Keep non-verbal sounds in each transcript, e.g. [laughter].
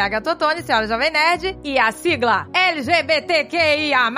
é a Gatotone, senhora Jovem Nerd. E a sigla LGBTQIA+,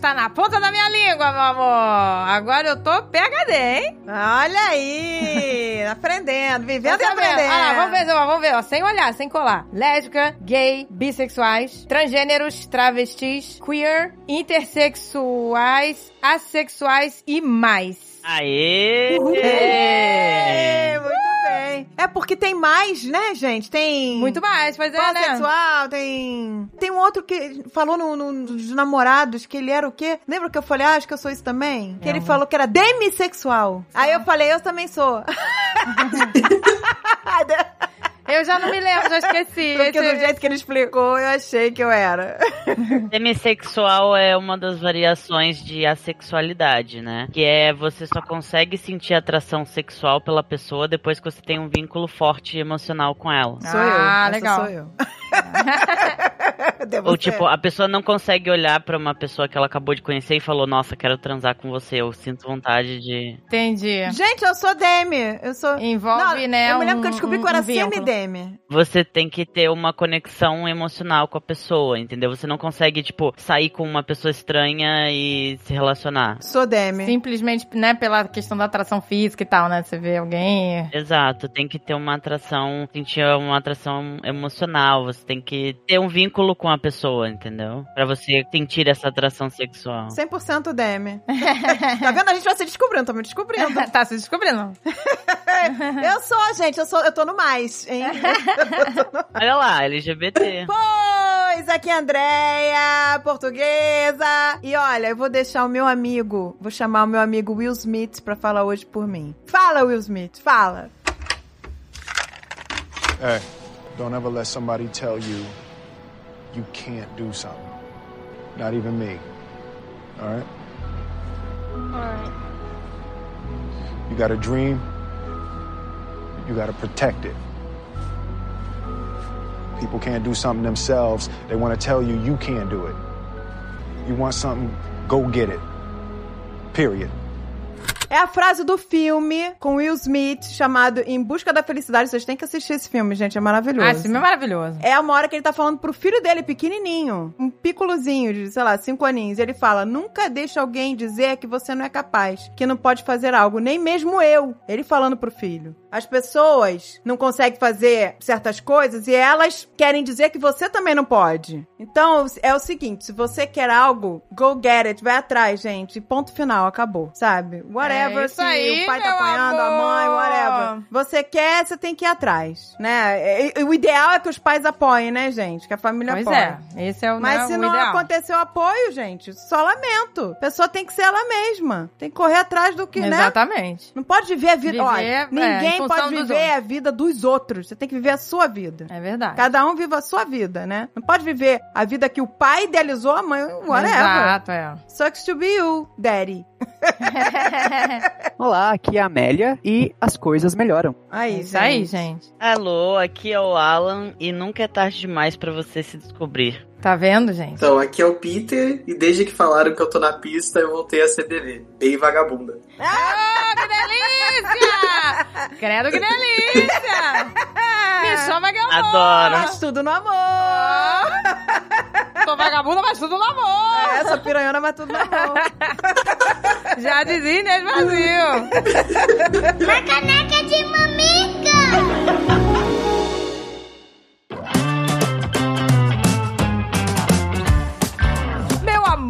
tá na ponta da minha língua, meu amor. Agora eu tô PHD, hein? Olha aí, [laughs] aprendendo, vivendo Tá e sabendo? aprendendo. Olha lá, vamos ver, vamos ver, ó, sem olhar, sem colar. Lésbica, gay, bissexuais, transgêneros, travestis, queer, intersexuais, assexuais e mais. Aê! É, muito bem. É porque tem mais, né, gente? Tem. Muito mais, pois é, né? Pansexual, tem. Tem um outro que falou no, no- dos namorados que ele era o quê? Lembra que eu falei, ah, acho que eu sou isso também? Que ele falou que era demissexual. Aí eu falei, eu também sou. [laughs] [laughs] Eu já não me lembro, já esqueci. [laughs] Porque do jeito que ele explicou, eu achei que eu era. [laughs] Demissexual é uma das variações de assexualidade, né? Que é você só consegue sentir atração sexual pela pessoa depois que você tem um vínculo forte emocional com ela. Sou Ah, eu. Legal. sou eu. [laughs] [laughs] Ou tipo, a pessoa não consegue olhar pra uma pessoa que ela acabou de conhecer e falou, nossa, quero transar com você, eu sinto vontade de. Entendi. Gente, eu sou Demi. Eu sou. Envolve, Não, né, Eu me lembro que eu descobri um- que eu era um semi-Demi. Você tem que ter uma conexão emocional com a pessoa, entendeu? Você não consegue, tipo, sair com uma pessoa estranha e se relacionar. Sou Demi. Simplesmente, né, pela questão da atração física e tal, né? Você vê alguém. Exato, tem que ter uma atração, sentir uma atração emocional, você tem que ter um vínculo com a pessoa, entendeu? Pra você sentir essa atração sexual. 100% Demi. [laughs] tá vendo? A gente vai se descobrindo, tô me descobrindo. [laughs] tá se descobrindo. [laughs] eu sou, gente, eu sou, eu tô no mais, hein? Olha lá, LGBT. Pois, aqui é a Andréia, portuguesa. E olha, eu vou deixar o meu amigo, vou chamar o meu amigo Will Smith pra falar hoje por mim. Fala, Will Smith, fala. Hey, don't ever let somebody tell you you can't do something. Not even me. All right? Alright. You got a dream, you got to protect it. People can't do something themselves. They want to tell you you can't do it. You want something, go get it. Period. É a frase do filme com Will Smith chamado Em Busca da Felicidade. Vocês têm que assistir esse filme, gente, é maravilhoso. Ah, esse filme é maravilhoso. É uma hora que ele tá falando pro filho dele, pequenininho, um piccolozinho de, sei lá, cinco aninhos. Ele fala: Nunca deixe alguém dizer que você não é capaz, que não pode fazer algo, nem mesmo eu. Ele falando pro filho. As pessoas não conseguem fazer certas coisas e elas querem dizer que você também não pode. Então, é o seguinte: se você quer algo, go get it, vai atrás, gente. Ponto final, acabou, sabe? Whatever, É se aí, o pai tá apanhando, a amor. mãe, whatever. Você quer, você tem que ir atrás, né? E- e O ideal é que os pais apoiem, né, gente? Que a família Pois apoie. é, esse é o, Mas né, se o não ideal. aconteceu apoio, gente, só lamento. A pessoa tem que ser ela mesma. Tem que correr atrás do que, né? Exatamente. Não pode viver a vida. Viver, Olha, é, em ninguém pode viver a vida dos outros. Você tem que viver a sua vida. É verdade. Cada um vive a sua vida, né? Não pode viver a vida que o pai idealizou, a mãe, whatever. Exato, é. Sucks to be you, daddy. [laughs] Olá, aqui é a Amélia e as coisas melhoram. Aí, É isso aí, gente. Alô, aqui é o Alan e nunca é tarde demais pra você se descobrir. Tá vendo, gente? Então, aqui é o Peter, e desde que falaram que eu tô na pista, eu voltei a CDV. Bem vagabunda. Ah, que delícia! Credo, que delícia! Me chama que eu! Adoro. Mas tudo no amor. Sou vagabunda, mas tudo no amor! Essa piranhona, mas tudo no amor. Já dizia Inês Brasil! Na caneca de mamica!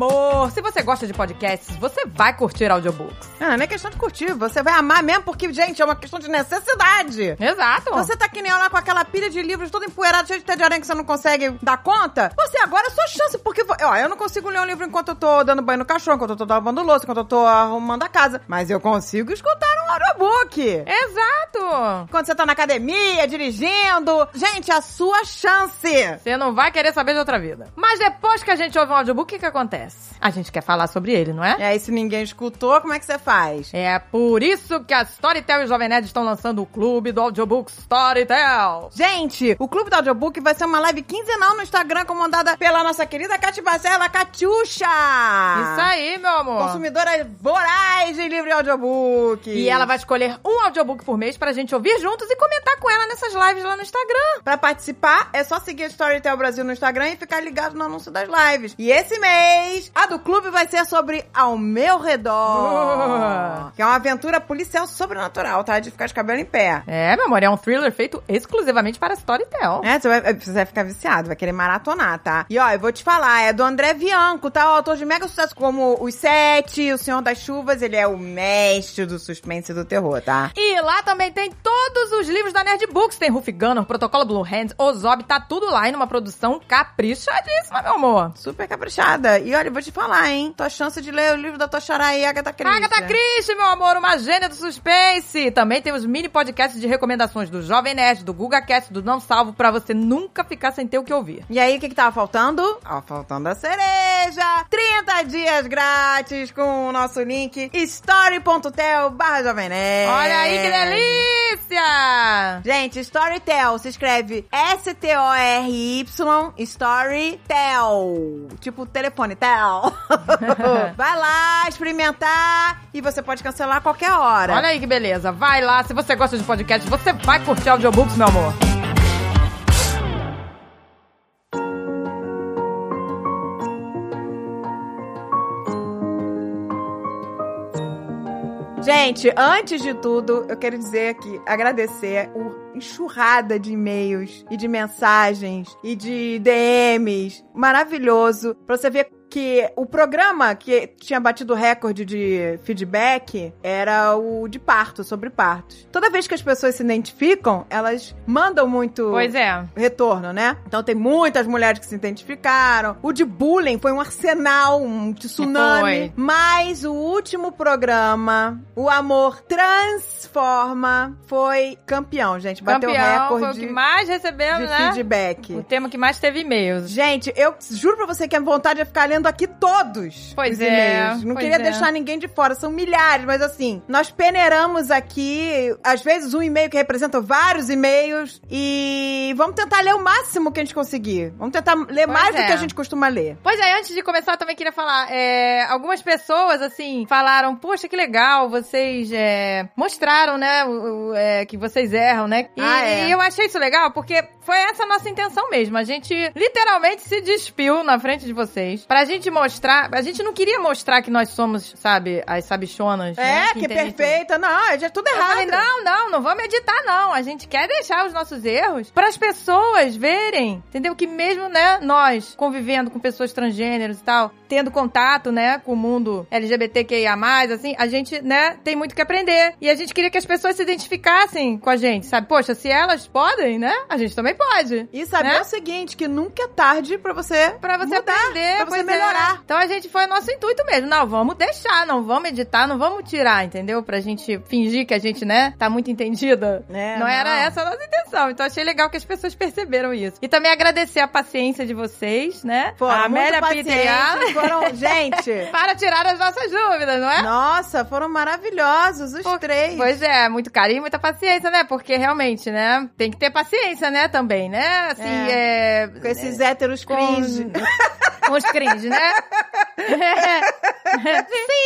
Amor, se você gosta de podcasts, você vai curtir audiobooks. Ah, não é questão de curtir. Você vai amar mesmo, porque, gente, é uma questão de necessidade. Exato! Você tá que nem eu lá com aquela pilha de livros todo empoeirado, cheio de teia de aranha que você não consegue dar conta? Você agora é sua chance, porque ó, eu não consigo ler um livro enquanto eu tô dando banho no cachorro, enquanto eu tô lavando louça, enquanto eu tô arrumando a casa. Mas eu consigo escutar um audiobook. Exato! Quando você tá na academia, dirigindo. Gente, a sua chance. Você não vai querer saber de outra vida. Mas depois que a gente ouve um audiobook, o que que acontece? A gente quer falar sobre ele, não é? E aí, se ninguém escutou, como é que você faz? É por isso que a Storytel e o Jovem Nerd estão lançando o clube do audiobook Storytel. Gente, o Clube do Audiobook vai ser uma live quinzenal no Instagram comandada pela nossa querida Cati Barcela Catiuxa. Isso aí, meu amor? Consumidora voraz de livro e audiobook. E ela vai escolher um audiobook por mês pra gente ouvir juntos e comentar com ela nessas lives lá no Instagram. Pra participar, é só seguir a Storytel Brasil no Instagram e ficar ligado no anúncio das lives. E esse mês, a do clube vai ser sobre Ao Meu Redor. Uh. Que é uma aventura policial sobrenatural, tá? De ficar de cabelo em pé. É, meu amor, é um thriller feito exclusivamente para Storytel. É, você vai, você vai ficar viciado, vai querer maratonar, tá? E ó, eu vou te falar, é do André Bianco, tá? O autor de mega sucesso como Os Sete, O Senhor das Chuvas, ele é o mestre do suspense e do terror, tá? E lá também tem todos os livros da Nerd Books. Tem Ruff Gunner, Protocolo Blue Hands, Ozob, tá tudo lá em uma produção caprichadíssima, meu amor. Super caprichada. E olha, eu vou te falar, hein? Tua chance de ler o livro da tua xará e Agatha Christie. Agatha Christie, meu amor, uma gênia do suspense. Também tem os mini podcasts de recomendações do Jovem Nerd, do GugaCast, do Não Salvo, pra você nunca ficar sem ter o que ouvir. E aí, o que que tava faltando? Ó, faltando a cereja! 30 dias grátis com o nosso link story.tel barra Jovem Nerd. Olha aí que delícia! Gente, Storytel se escreve S-T-O-R-Y Storytel. Tipo telefone, tel. [laughs] Vai lá experimentar e você pode cancelar a qualquer hora. Olha aí que beleza. Vai lá, se você gosta de podcast, você vai curtir audiobooks, meu amor. Gente, antes de tudo, eu quero dizer aqui, agradecer o enxurrada de e-mails e de mensagens e de DMs maravilhoso pra você ver que o programa que tinha batido o recorde de feedback era o de parto, sobre partos. Toda vez que as pessoas se identificam, elas mandam muito Pois é. retorno, né? Então tem muitas mulheres que se identificaram. O de bullying foi um arsenal, um tsunami. Foi. Mas o último programa, o Amor Transforma, foi campeão, gente. Bateu Campeão, o foi o recorde que mais de recebemos, né? feedback. O tema que mais teve e-mails. Gente, eu juro pra você que a vontade é ficar lendo aqui todos Pois os é, e-mails. Não queria é. deixar ninguém de fora, são milhares, mas assim, nós peneiramos aqui, às vezes um e-mail que representa vários e-mails e vamos tentar ler o máximo que a gente conseguir. Vamos tentar ler Pois mais do é. que a gente costuma ler. Pois é, antes de começar, eu também queria falar. é, algumas pessoas, assim, falaram: Poxa, que legal, vocês é, mostraram, né, o- o, é, que vocês erram, né? E, Ah, é. e eu achei isso legal porque foi essa a nossa intenção mesmo. A gente literalmente se despiu na frente de vocês pra gente mostrar. A gente não queria mostrar que nós somos, sabe, as sabichonas. né, É, que, entendem tudo. perfeita. Não, é tudo errado. falei, não, não, não vamos editar, não. A gente quer deixar os nossos erros para as pessoas verem, entendeu? Que mesmo, né, nós convivendo com pessoas transgêneros e tal, tendo contato, né, com o mundo LGBTQIA+, assim, a gente, né, tem muito que aprender. E a gente queria que as pessoas se identificassem com a gente, sabe? Poxa, se elas podem, né, a gente também pode. E saber né? o seguinte, que nunca é tarde pra você Pra você mudar, aprender, pra você é. melhorar. Então a gente foi nosso intuito mesmo. Não, vamos deixar, não vamos editar, não vamos tirar, entendeu? Pra gente fingir que a gente, né, tá muito entendida. É, não, era essa a nossa intenção. Então achei legal que as pessoas perceberam isso. E também agradecer a paciência de vocês, né? Foram a Amélia pacientes, foram... Gente... [laughs] para tirar as nossas dúvidas, não é? Nossa, foram maravilhosos os três. Pois é, muito carinho e muita paciência, né? Porque realmente, né? Tem que ter paciência, né? Também, né? Assim, é. Com esses héteros com, cringe. [laughs] com os cringe, né? [laughs] Sim,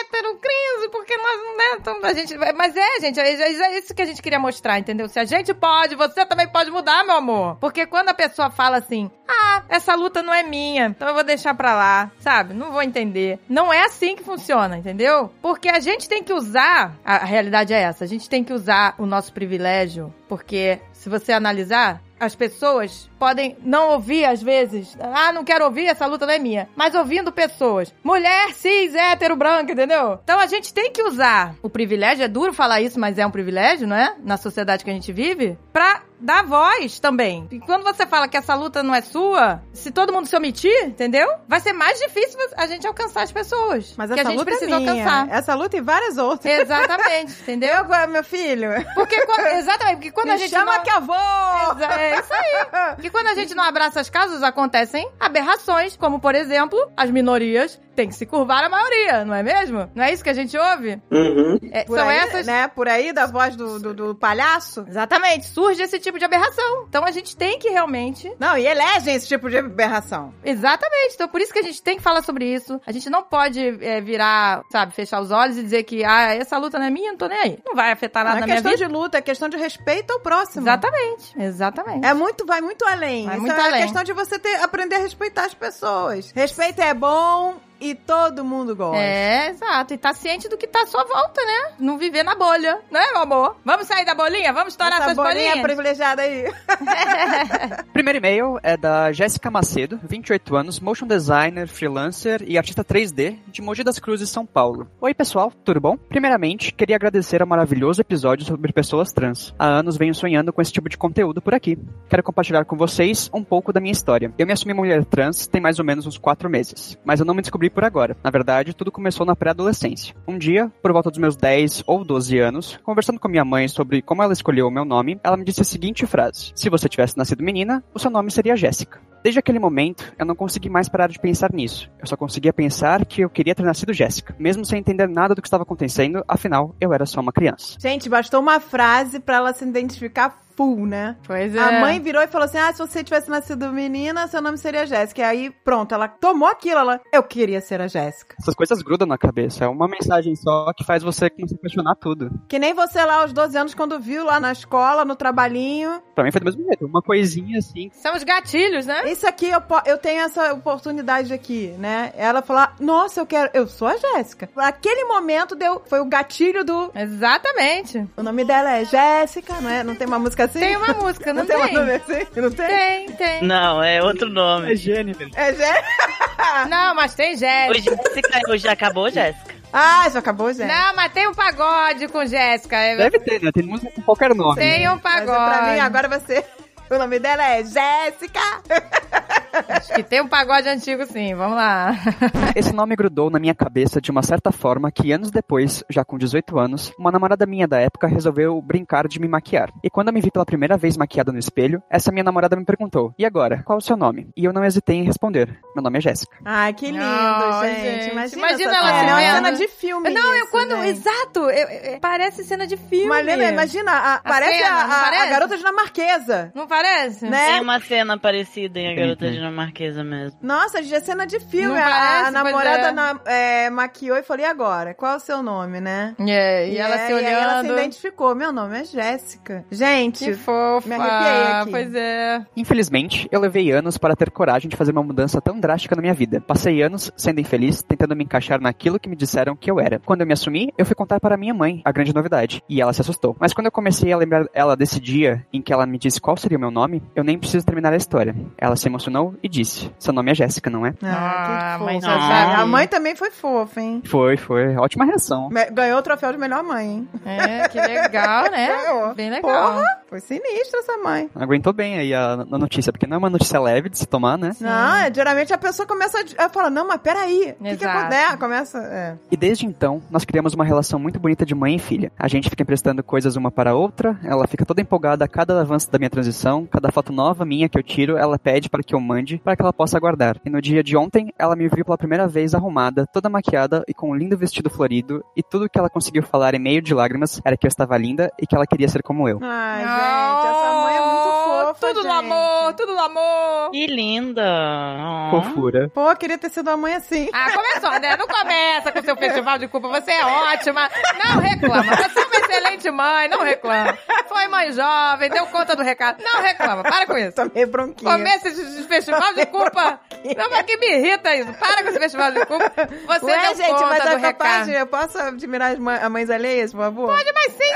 hétero, cringe, porque nós não né, então, a gente, Mas é, gente, é, é isso que a gente queria mostrar, entendeu? Se a gente pode, você também pode mudar, meu amor. Porque quando a pessoa fala assim, ah, essa luta não é minha, então eu vou deixar pra lá, sabe? Não vou entender. Não é assim que funciona, entendeu? Porque a gente tem que usar, a realidade é essa, a gente tem que usar o nosso privilégio, porque se você analisar, as pessoas podem não ouvir às vezes. Ah, não quero ouvir, essa luta não é minha. Mas ouvindo pessoas. Mulher, cis, hétero, branca, entendeu? Então a gente tem que usar o privilégio. É duro falar isso, mas é um privilégio, não é? Na sociedade que a gente vive. Pra dar voz também. E quando você fala que essa luta não é sua, se todo mundo se omitir, entendeu? Vai ser mais difícil a gente alcançar as pessoas. Mas que essa a gente luta precisa é minha. alcançar. Essa luta e várias outras. Exatamente, entendeu? [laughs] Eu, meu filho. Porque quando- exatamente, porque quando Me a gente chama não... que eu vou. Exa- É isso aí. [laughs] Porque quando a gente não abraça as causas, acontecem aberrações, como, por exemplo, as minorias tem que se curvar a maioria, não é mesmo? Não é isso que a gente ouve? Uhum. É, são aí, essas. né? Por aí, da voz do, do, do palhaço. Exatamente, surge esse tipo de aberração. Então a gente tem que realmente. Não, e elegem esse tipo de aberração. Exatamente, então por isso que a gente tem que falar sobre isso. A gente não pode é, virar, sabe, fechar os olhos e dizer que, ah, essa luta não é minha, não tô nem aí. Não vai afetar nada Não na é minha questão vida. de luta, é questão de respeito ao próximo. Exatamente, exatamente. É muito, vai muito além. Vai Isso muito é além. questão de você ter, aprender a respeitar as pessoas. Respeito é bom e todo mundo gosta. É, exato. E tá ciente do que tá à sua volta, né? Não viver na bolha, né, meu amor? Vamos sair da bolinha? Vamos estourar Essa suas bolinha bolinhas? privilegiada aí. [laughs] Primeiro e-mail é da Jéssica Macedo, 28 anos, motion designer, freelancer e artista 3D de Mogi das Cruzes, São Paulo. Oi, pessoal, tudo bom? Primeiramente, queria agradecer ao maravilhoso episódio sobre pessoas trans. Há anos venho sonhando com esse tipo de conteúdo por aqui. Quero compartilhar com vocês um pouco da minha história. Eu me assumi mulher trans tem mais ou menos uns 4 meses, mas eu não me descobri por agora. Na verdade, tudo começou na pré-adolescência. Um dia, por volta dos meus 10 ou 12 anos, conversando com minha mãe sobre como ela escolheu o meu nome, ela me disse a seguinte frase: Se você tivesse nascido menina, o seu nome seria Jéssica. Desde aquele momento, eu não consegui mais parar de pensar nisso. Eu só conseguia pensar que eu queria ter nascido Jéssica, mesmo sem entender nada do que estava acontecendo, afinal, eu era só uma criança. Gente, bastou uma frase pra ela se identificar full, né? Pois é. A mãe virou e falou assim: Ah, se você tivesse nascido menina, seu nome seria Jéssica. E aí, pronto, ela tomou aquilo, ela. Eu queria ser a Jéssica. Essas coisas grudam na cabeça, é uma mensagem só que faz você começar a questionar tudo. Que nem você lá aos 12 anos, quando viu lá na escola, no trabalhinho. Pra mim foi do mesmo jeito, uma coisinha assim. São os gatilhos, né? Isso aqui, eu, eu tenho essa oportunidade aqui, né? Ela falou: Nossa, eu quero. Eu sou a Jéssica. Aquele momento deu. Foi o gatilho do. Exatamente. O nome dela é Jéssica, não é? Não tem uma música assim? Tem uma música, não, Não tem tem? uma nome assim? Não tem? Tem, tem. Não, é outro nome. Jennifer. É Jéssica. [laughs] Não, mas tem O Jéssica. Jéssica hoje acabou, Jéssica. Ah, já acabou, Jéssica. Não, mas tem um pagode com Jéssica. É- Deve ter, né? Tem música com qualquer nome. Tem um Mas é pagode. pra mim, agora você. O nome dela é Jéssica. Acho que tem um pagode antigo, sim. Vamos lá. Esse nome grudou na minha cabeça de uma certa forma que anos depois, já com 18 anos, uma namorada minha da época resolveu brincar de me maquiar. E quando eu me vi pela primeira vez maquiada no espelho, essa minha namorada me perguntou: "E agora, qual o seu nome?" E eu não hesitei em responder: "Meu nome é Jéssica". Ai, que lindo, Não, gente. gente. Imagina, Imagina essa ela cena. se É uma cena de filme. não, eu isso, quando. gente. Exato! eu- eu- parece cena de filme. Malena, imagina, a- parece, cena, a, não a- a parece? garota dinamarquesa. Não parece? Né? Tem uma cena parecida em A Garota tem. Dinamarquesa mesmo. Nossa, gente, é cena de filme. Não A- parece, a, namorada é. na- é, maquiou e falou: e agora? Qual é o seu nome, né? É, e ela é, se E aí ela se identificou. Meu nome é Jéssica. Gente, Que fofa. Me arrepiei aqui. Pois é. Infelizmente, eu levei anos para ter coragem de fazer uma mudança tão drástica na minha vida. Passei anos sendo infeliz, tentando me encaixar naquilo que me disseram que eu era. Quando eu me assumi, eu fui contar para minha mãe a grande novidade, e ela se assustou. Mas quando eu comecei a lembrar ela desse dia em que ela me disse qual seria o meu nome, eu nem preciso terminar a história. Ela se emocionou e disse: "Seu nome é Jéssica, não é?" Ah, ah, que mas. A mãe também foi fofa, hein? Foi, foi, ótima reação. Ganhou o troféu de melhor mãe, hein? É, que legal, né? [laughs] Ganhou. Bem legal. Porra, foi sinistra essa mãe. Aguentou bem aí a, a notícia, porque não é uma notícia leve de se tomar, né? Não, é, geralmente a pessoa começa a, a falar, não, mas peraí. O que, acontece? Começa. É. E desde então, nós criamos uma relação muito bonita de mãe e filha. A gente fica emprestando coisas uma para a outra, ela fica toda empolgada a cada avanço da minha transição, cada foto nova minha que eu tiro, ela pede para que eu mande, para que ela possa guardar. E no dia de ontem, ela me viu pela primeira vez arrumada, toda maquiada e com um lindo vestido florido, e tudo que ela conseguiu falar em meio de lágrimas era que eu estava linda e que ela queria ser como eu. Ai, gente, essa mãe é muito fofa. Tudo no gente. amor, tudo no amor. Que linda! Oh. Fofura. Pô, queria ter sido uma mãe assim. Ah, começou, né? Não começa com seu festival de culpa. Você é ótima. Não reclama. Você é uma excelente mãe. Não reclama. Foi mãe jovem, deu conta do recado. Não reclama. Para com isso. Tô meio bronquinha. Começa esse festival de culpa. Não, mas que me irrita isso. Para com esse festival de culpa. Você Ué, deu gente, conta mas do é capaz recado. de... Eu posso admirar as mães, as mães alheias, por favor? Pode, mas sem,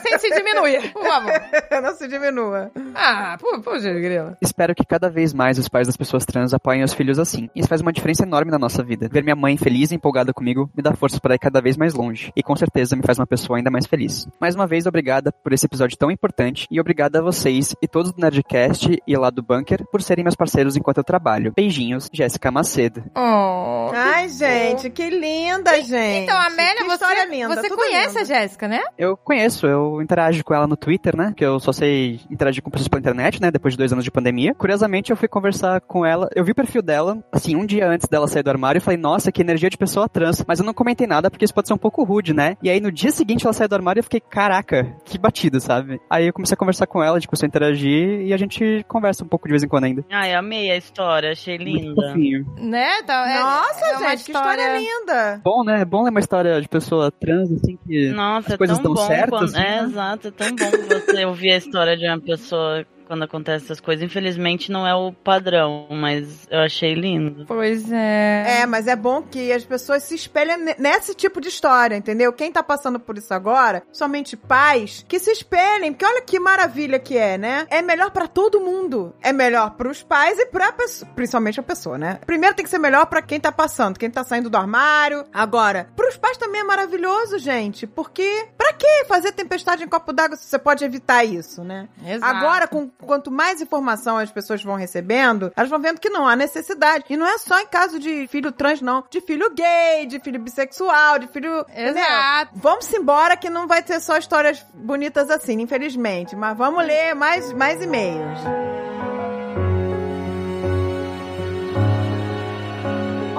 sem se diminuir, por favor. [laughs] Não se diminua. Ah, por, por grila. Espero que cada vez mais os pais das pessoas trans apoiem os filhos assim. Isso faz uma diferença enorme na nossa vida. Ver minha mãe feliz e empolgada comigo me dá força para ir cada vez mais longe. E com certeza me faz uma pessoa ainda mais feliz. Mais uma vez, obrigada por esse episódio tão importante e obrigado a vocês e todos do Nerdcast e lá do Bunker por serem meus parceiros enquanto eu trabalho. Beijinhos, Jéssica Macedo. Oh, Ai, gente, que linda, gente. Então, Amélia, que você, história linda. você conhece lindo. a Jéssica, né? Eu conheço, eu interajo com ela no Twitter, né? Que eu só sei interagir com pessoas pela internet, né? Depois de dois anos de pandemia. Curiosamente, eu fui conversar com ela. Eu vi o perfil dela, assim, um dia antes dela sair do armário e falei, nossa, que energia de pessoa trans. Mas eu não comentei nada porque isso pode ser um pouco rude, né? E aí no dia seguinte ela saiu do armário e eu fiquei, caraca, que batida, sabe? Aí eu comecei a conversar com ela, a gente começou a interagir e a gente conversa um pouco de vez em quando ainda. Ai, amei a história, achei linda. Né? Então, é- Nossa, é gente, que história linda. Bom, né? É bom ler uma história de pessoa trans, assim, que Nossa, as é coisas tão dão bom certo. quando... assim, É, né? exato, é tão bom você ouvir a história de uma pessoa quando acontece essas coisas. Infelizmente não é o padrão, mas eu achei lindo. Pois é. É, mas é bom que as pessoas se espelhem ne- nesse tipo de história, entendeu? Quem tá passando por isso agora, somente pais, que se espelhem, porque olha que maravilha que é, né? É melhor pra todo mundo. É melhor pros pais e pra pessoa, principalmente a pessoa, né? Primeiro tem que ser melhor pra quem tá passando, quem tá saindo do armário. Agora, pros pais também é maravilhoso, gente, porque pra que fazer tempestade em copo d'água se você pode evitar isso, né? Exato. Agora, com, quanto mais informação as pessoas vão recebendo, elas vão vendo que não há necessidade. E não é só em caso de filho trans, não. De filho gay, de filho bissexual, de filho. entendeu? Exato. Vamos embora que não vai ter só histórias bonitas assim, infelizmente. Mas vamos ler mais, mais e-mails.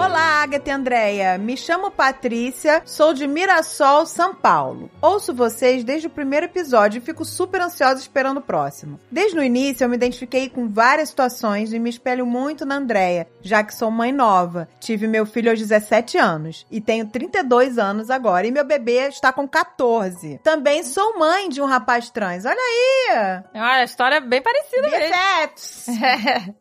Olá, Agatha e Andréia. Me chamo Patrícia, sou de Mirassol, São Paulo. Ouço vocês desde o primeiro episódio e fico super ansiosa esperando o próximo. Desde o início eu me identifiquei com várias situações e me espelho muito na Andréia, já que sou mãe nova. Tive meu filho aos 17 anos e tenho 32 anos agora e meu bebê está com 14. Também sou mãe de um rapaz trans. Olha aí! Olha, a história é bem parecida mesmo. BFFs!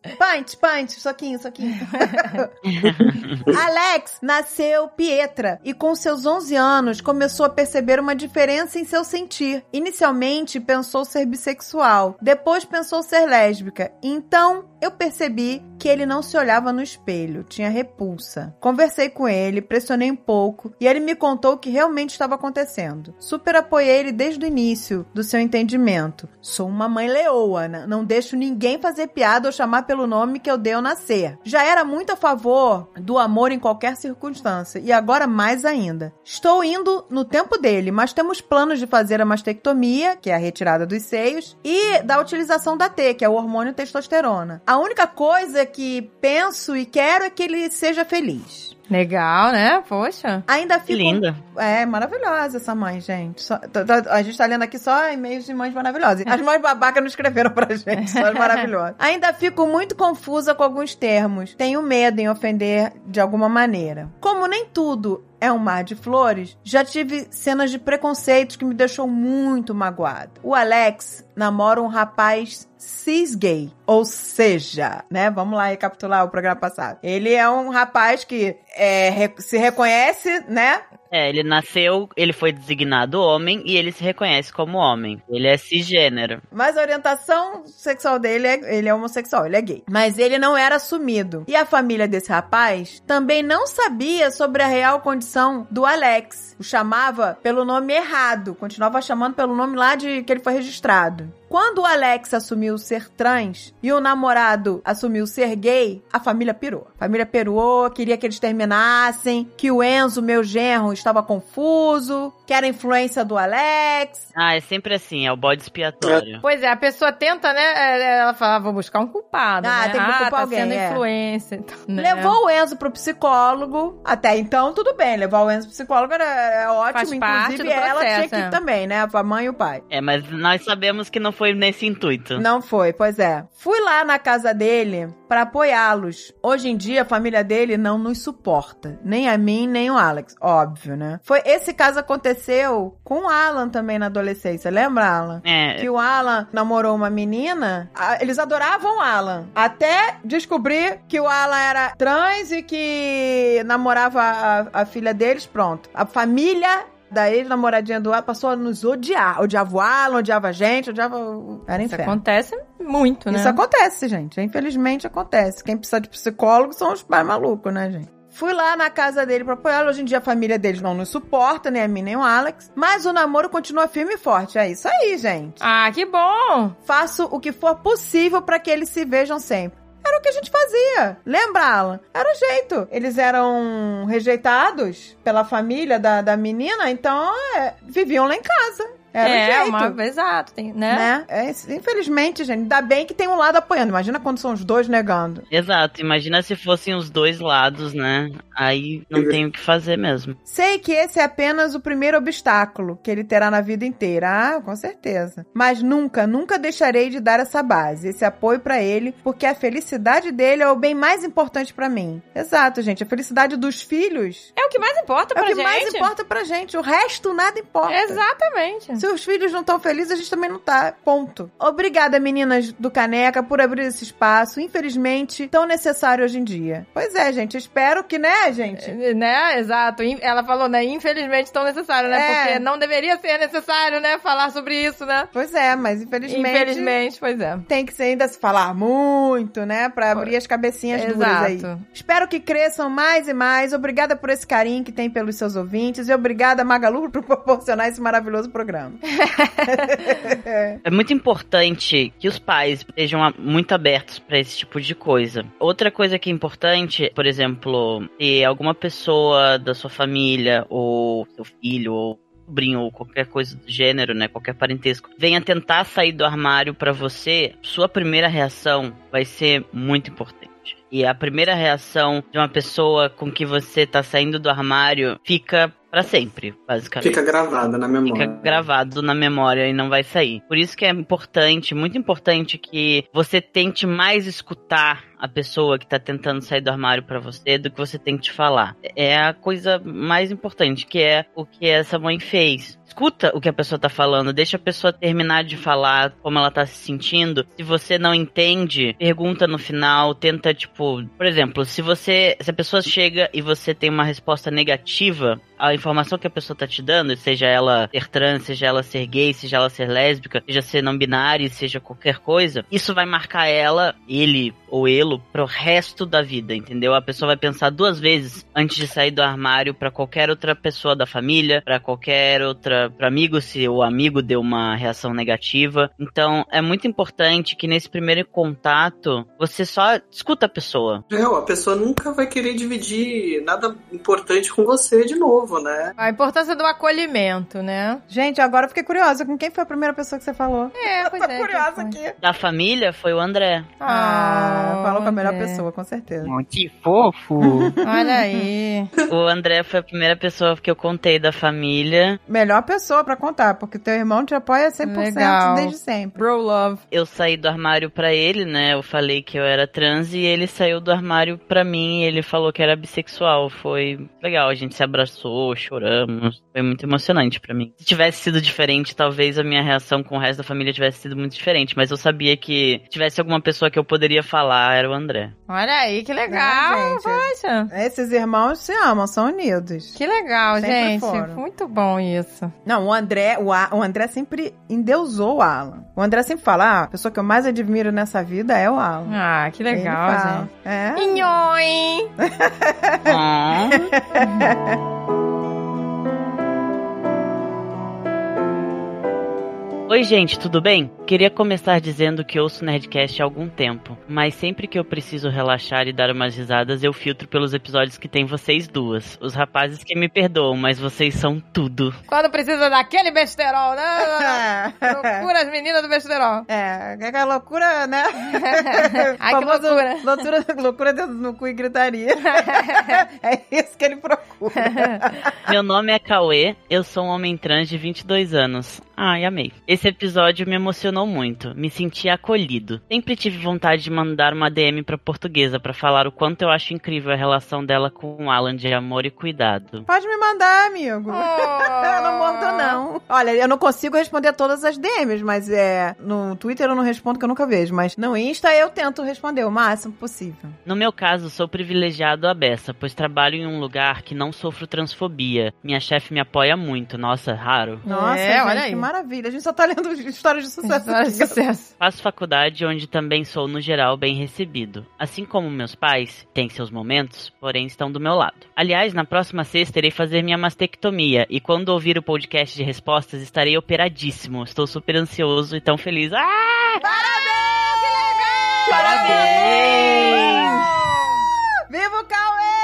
[laughs] Punch, punch, soquinho, soquinho. [laughs] [laughs] Alex nasceu Pietra e com seus 11 anos começou a perceber uma diferença em seu sentir. Inicialmente pensou ser bissexual, depois pensou ser lésbica. Então eu percebi que ele não se olhava no espelho, tinha repulsa. Conversei com ele, pressionei um pouco e ele me contou o que realmente estava acontecendo. Super apoiei ele desde o início do seu entendimento. Sou uma mãe leoa, né? não deixo ninguém fazer piada ou chamar pelo nome que eu dei ao nascer. Já era muito a favor do amor em qualquer circunstância e agora mais ainda. Estou indo no tempo dele, mas temos planos de fazer a mastectomia, que é a retirada dos seios, e da utilização da T, que é o hormônio testosterona. A única coisa que penso e quero é que ele seja feliz. Legal, né? Poxa. Ainda Que fico. linda. É maravilhosa essa mãe, gente. Só- a gente tá lendo aqui só e-mails de mães maravilhosas. As mães babacas não escreveram pra gente, só as maravilhosas. [laughs] Ainda fico muito confusa com alguns termos. Tenho medo em ofender de alguma maneira. Como nem tudo é um mar de flores, já tive cenas de preconceitos que me deixou muito magoada. O Alex namora um rapaz cis gay, ou seja, né? Vamos lá recapitular o programa passado. Ele é um rapaz que é, se reconhece, né? É, ele nasceu, ele foi designado homem e ele se reconhece como homem. Ele é cisgênero. Mas a orientação sexual dele é ele é homossexual, ele é gay. Mas ele não era assumido. E a família desse rapaz também não sabia sobre a real condição do Alex. O chamava pelo nome errado, continuava chamando pelo nome lá de que ele foi registrado. Quando o Alex assumiu ser trans e o namorado assumiu ser gay, a família pirou. A família pirou, queria que eles terminassem, que o Enzo, meu genro, estava confuso, que era influência do Alex. Ah, é sempre assim, é o bode expiatório. Pois é, a pessoa tenta, né? é, Ela fala, ah, vou buscar um culpado. Ah, né? tem que culpar tá alguém, sendo é. influência. Então, né? Levou o Enzo pro psicólogo. Até então, tudo bem. Levar o Enzo pro psicólogo era, ótimo. Faz parte Inclusive, do ela tinha processo, que ir é. também, né? A mãe e o pai. É, mas nós sabemos que não foi nesse intuito. Não foi, pois é. Fui lá na casa dele pra apoiá-los. Hoje em dia, a família dele não nos suporta. Nem a mim, nem o Alex. Óbvio, né? Foi Esse caso aconteceu com o Alan também na adolescência. Lembra, Alan? É, que o Alan namorou uma menina, eles adoravam o Alan. Até descobrir que o Alan era trans e que namorava a, a filha deles, pronto. A família da ex-namoradinha do Alan passou a nos odiar. Odiava o Alan, odiava a gente, odiava... o- Era Isso inferno. acontece muito, né? Isso acontece, gente. Infelizmente acontece. Quem precisa de psicólogo são os pais malucos, né, gente? Fui lá na casa dele pra apoiá-lo. Hoje em dia a família deles não nos suporta, nem a mim nem o Alex. Mas o namoro continua firme e forte. É isso aí, gente. Ah, que bom! Faço o que for possível pra que eles se vejam sempre. Era o que a gente fazia. Lembra, Alan? Era o jeito. Eles eram rejeitados pela família da, da menina, então é, viviam lá em casa. Era o é, jeito. uma... exato, tem, né? Né? É, infelizmente, gente, ainda bem que tem um lado apoiando. Imagina quando são os dois negando. Exato, imagina se fossem os dois lados, né? Aí não tem o que fazer mesmo. Sei que esse é apenas o primeiro obstáculo que ele terá na vida inteira. Ah, com certeza. Mas nunca, nunca deixarei de dar essa base, esse apoio pra ele, porque a felicidade dele é o bem mais importante pra mim. Exato, gente. A felicidade dos filhos É o que mais importa é pra o que gente. mais importa pra gente. O resto nada importa. Exatamente. Se os filhos não estão felizes, a gente também não tá. Ponto. Obrigada, meninas do Caneca, por abrir esse espaço, infelizmente, tão necessário hoje em dia. Pois é, gente. Espero que, né, gente? Né, exato. Ela falou, né? Infelizmente tão necessário, né? É. Porque não deveria ser necessário, né? Falar sobre isso, né? Pois é, mas infelizmente. Infelizmente, pois é. Tem que ainda se falar muito, né? Pra abrir as cabecinhas duras aí. Exato. Espero que cresçam mais e mais. Obrigada por esse carinho que tem pelos seus ouvintes. E obrigada, Magalu, [laughs] por proporcionar esse maravilhoso programa. [laughs] É muito importante que os pais estejam muito abertos pra esse tipo de coisa. Outra coisa que é importante, por exemplo, se alguma pessoa da sua família, ou seu filho, ou sobrinho, ou qualquer coisa do gênero, né, qualquer parentesco, venha tentar sair do armário pra você, sua primeira reação vai ser muito importante. E a primeira reação de uma pessoa com que você tá saindo do armário fica pra sempre, basicamente Fica gravada na memória. fica gravado na memória e não vai sair. Por isso que é importante, muito importante que você tente mais escutar a pessoa que tá tentando sair do armário pra você do que você tente falar. É a coisa mais importante, que é o que essa mãe fez. Escuta o que a pessoa tá falando, deixa a pessoa terminar de falar como ela tá se sentindo. Se você não entende, pergunta no final, tenta tipo, por exemplo, se você, se a pessoa chega e você tem uma resposta negativa, a informação que a pessoa tá te dando, seja ela ser trans, seja ela ser gay, seja ela ser lésbica, seja ser não binário, seja qualquer coisa, isso vai marcar ela, ele ou ele, pro resto da vida, entendeu? A pessoa vai pensar duas vezes antes de sair do armário pra qualquer outra pessoa da família, pra qualquer outra, pra amigo, se o amigo deu uma reação negativa. Então, é muito importante que nesse primeiro contato, você só escuta a pessoa. Não, a pessoa nunca vai querer dividir nada importante com você de novo, né? A importância do acolhimento, né? Gente, agora eu fiquei curiosa com quem foi a primeira pessoa que você falou. É, pois Tô é. curiosa aqui. Da família foi o André. Ah, falou com a melhor pessoa, com certeza. Que fofo. [laughs] Olha aí. O André foi a primeira pessoa que eu contei da família. Melhor pessoa pra contar, porque teu irmão te apoia 100% Legal. desde sempre. Bro love. Eu saí do armário pra ele, né? Eu falei que eu era trans e ele saiu do armário pra mim e ele falou que era bissexual. Foi legal, a gente se abraçou, choramos. Foi muito emocionante pra mim. Se tivesse sido diferente, talvez a minha reação com o resto da família tivesse sido muito diferente, mas eu sabia que se tivesse alguma pessoa que eu poderia falar, era o André. Olha aí, que legal. Ah, gente. Poxa. Esses irmãos se amam, são unidos. Que legal, Sempre gente. foram. Muito bom isso. Não, o André, o, A- o André sempre endeusou o Alan. O André sempre fala, ah, a pessoa que eu mais admiro nessa vida é o Alan. Ah, que Ele legal, fala. gente. É. Inhoi! Oh. [laughs] [laughs] Oi, gente, tudo bem? Queria começar dizendo que ouço o Nerdcast há algum tempo, mas sempre que eu preciso relaxar e dar umas risadas, eu filtro pelos episódios que tem vocês duas. Os rapazes que me perdoam, mas vocês são tudo. Quando precisa daquele besterol, né? [laughs] Procura as meninas do besterol. É, aquela loucura, né? [laughs] Ai, que Famoso loucura. Loucura, loucura dedo no cu e gritaria. [laughs] é isso que ele procura. Meu nome é Cauê, eu sou um homem trans de 22 anos. Ai, amei. Esse episódio me emocionou muito, me senti acolhido. Sempre tive vontade de mandar uma DM pra portuguesa pra falar o quanto eu acho incrível a relação dela com o Alan de amor e cuidado. Pode me mandar, amigo. Oh. Eu [laughs] não mordo, não. Olha, eu não consigo responder todas as DMs, mas é. No Twitter eu não respondo, que eu nunca vejo. Mas no Insta eu tento responder o máximo possível. No meu caso, sou privilegiado à beça, pois trabalho em um lugar que não sofro transfobia. Minha chefe me apoia muito, nossa, raro. Nossa, É, gente, olha aí. que maravilha. A gente só tá lendo histórias de sucesso. História de sucesso. Faço faculdade onde também sou, no geral, bem recebido. Assim como meus pais, têm seus momentos, porém estão do meu lado. Aliás, na próxima sexta irei fazer minha mastectomia e quando ouvir o podcast de respostas estarei operadíssimo. Estou super ansioso e tão feliz. Ah! Parabéns! Viva o Cauê!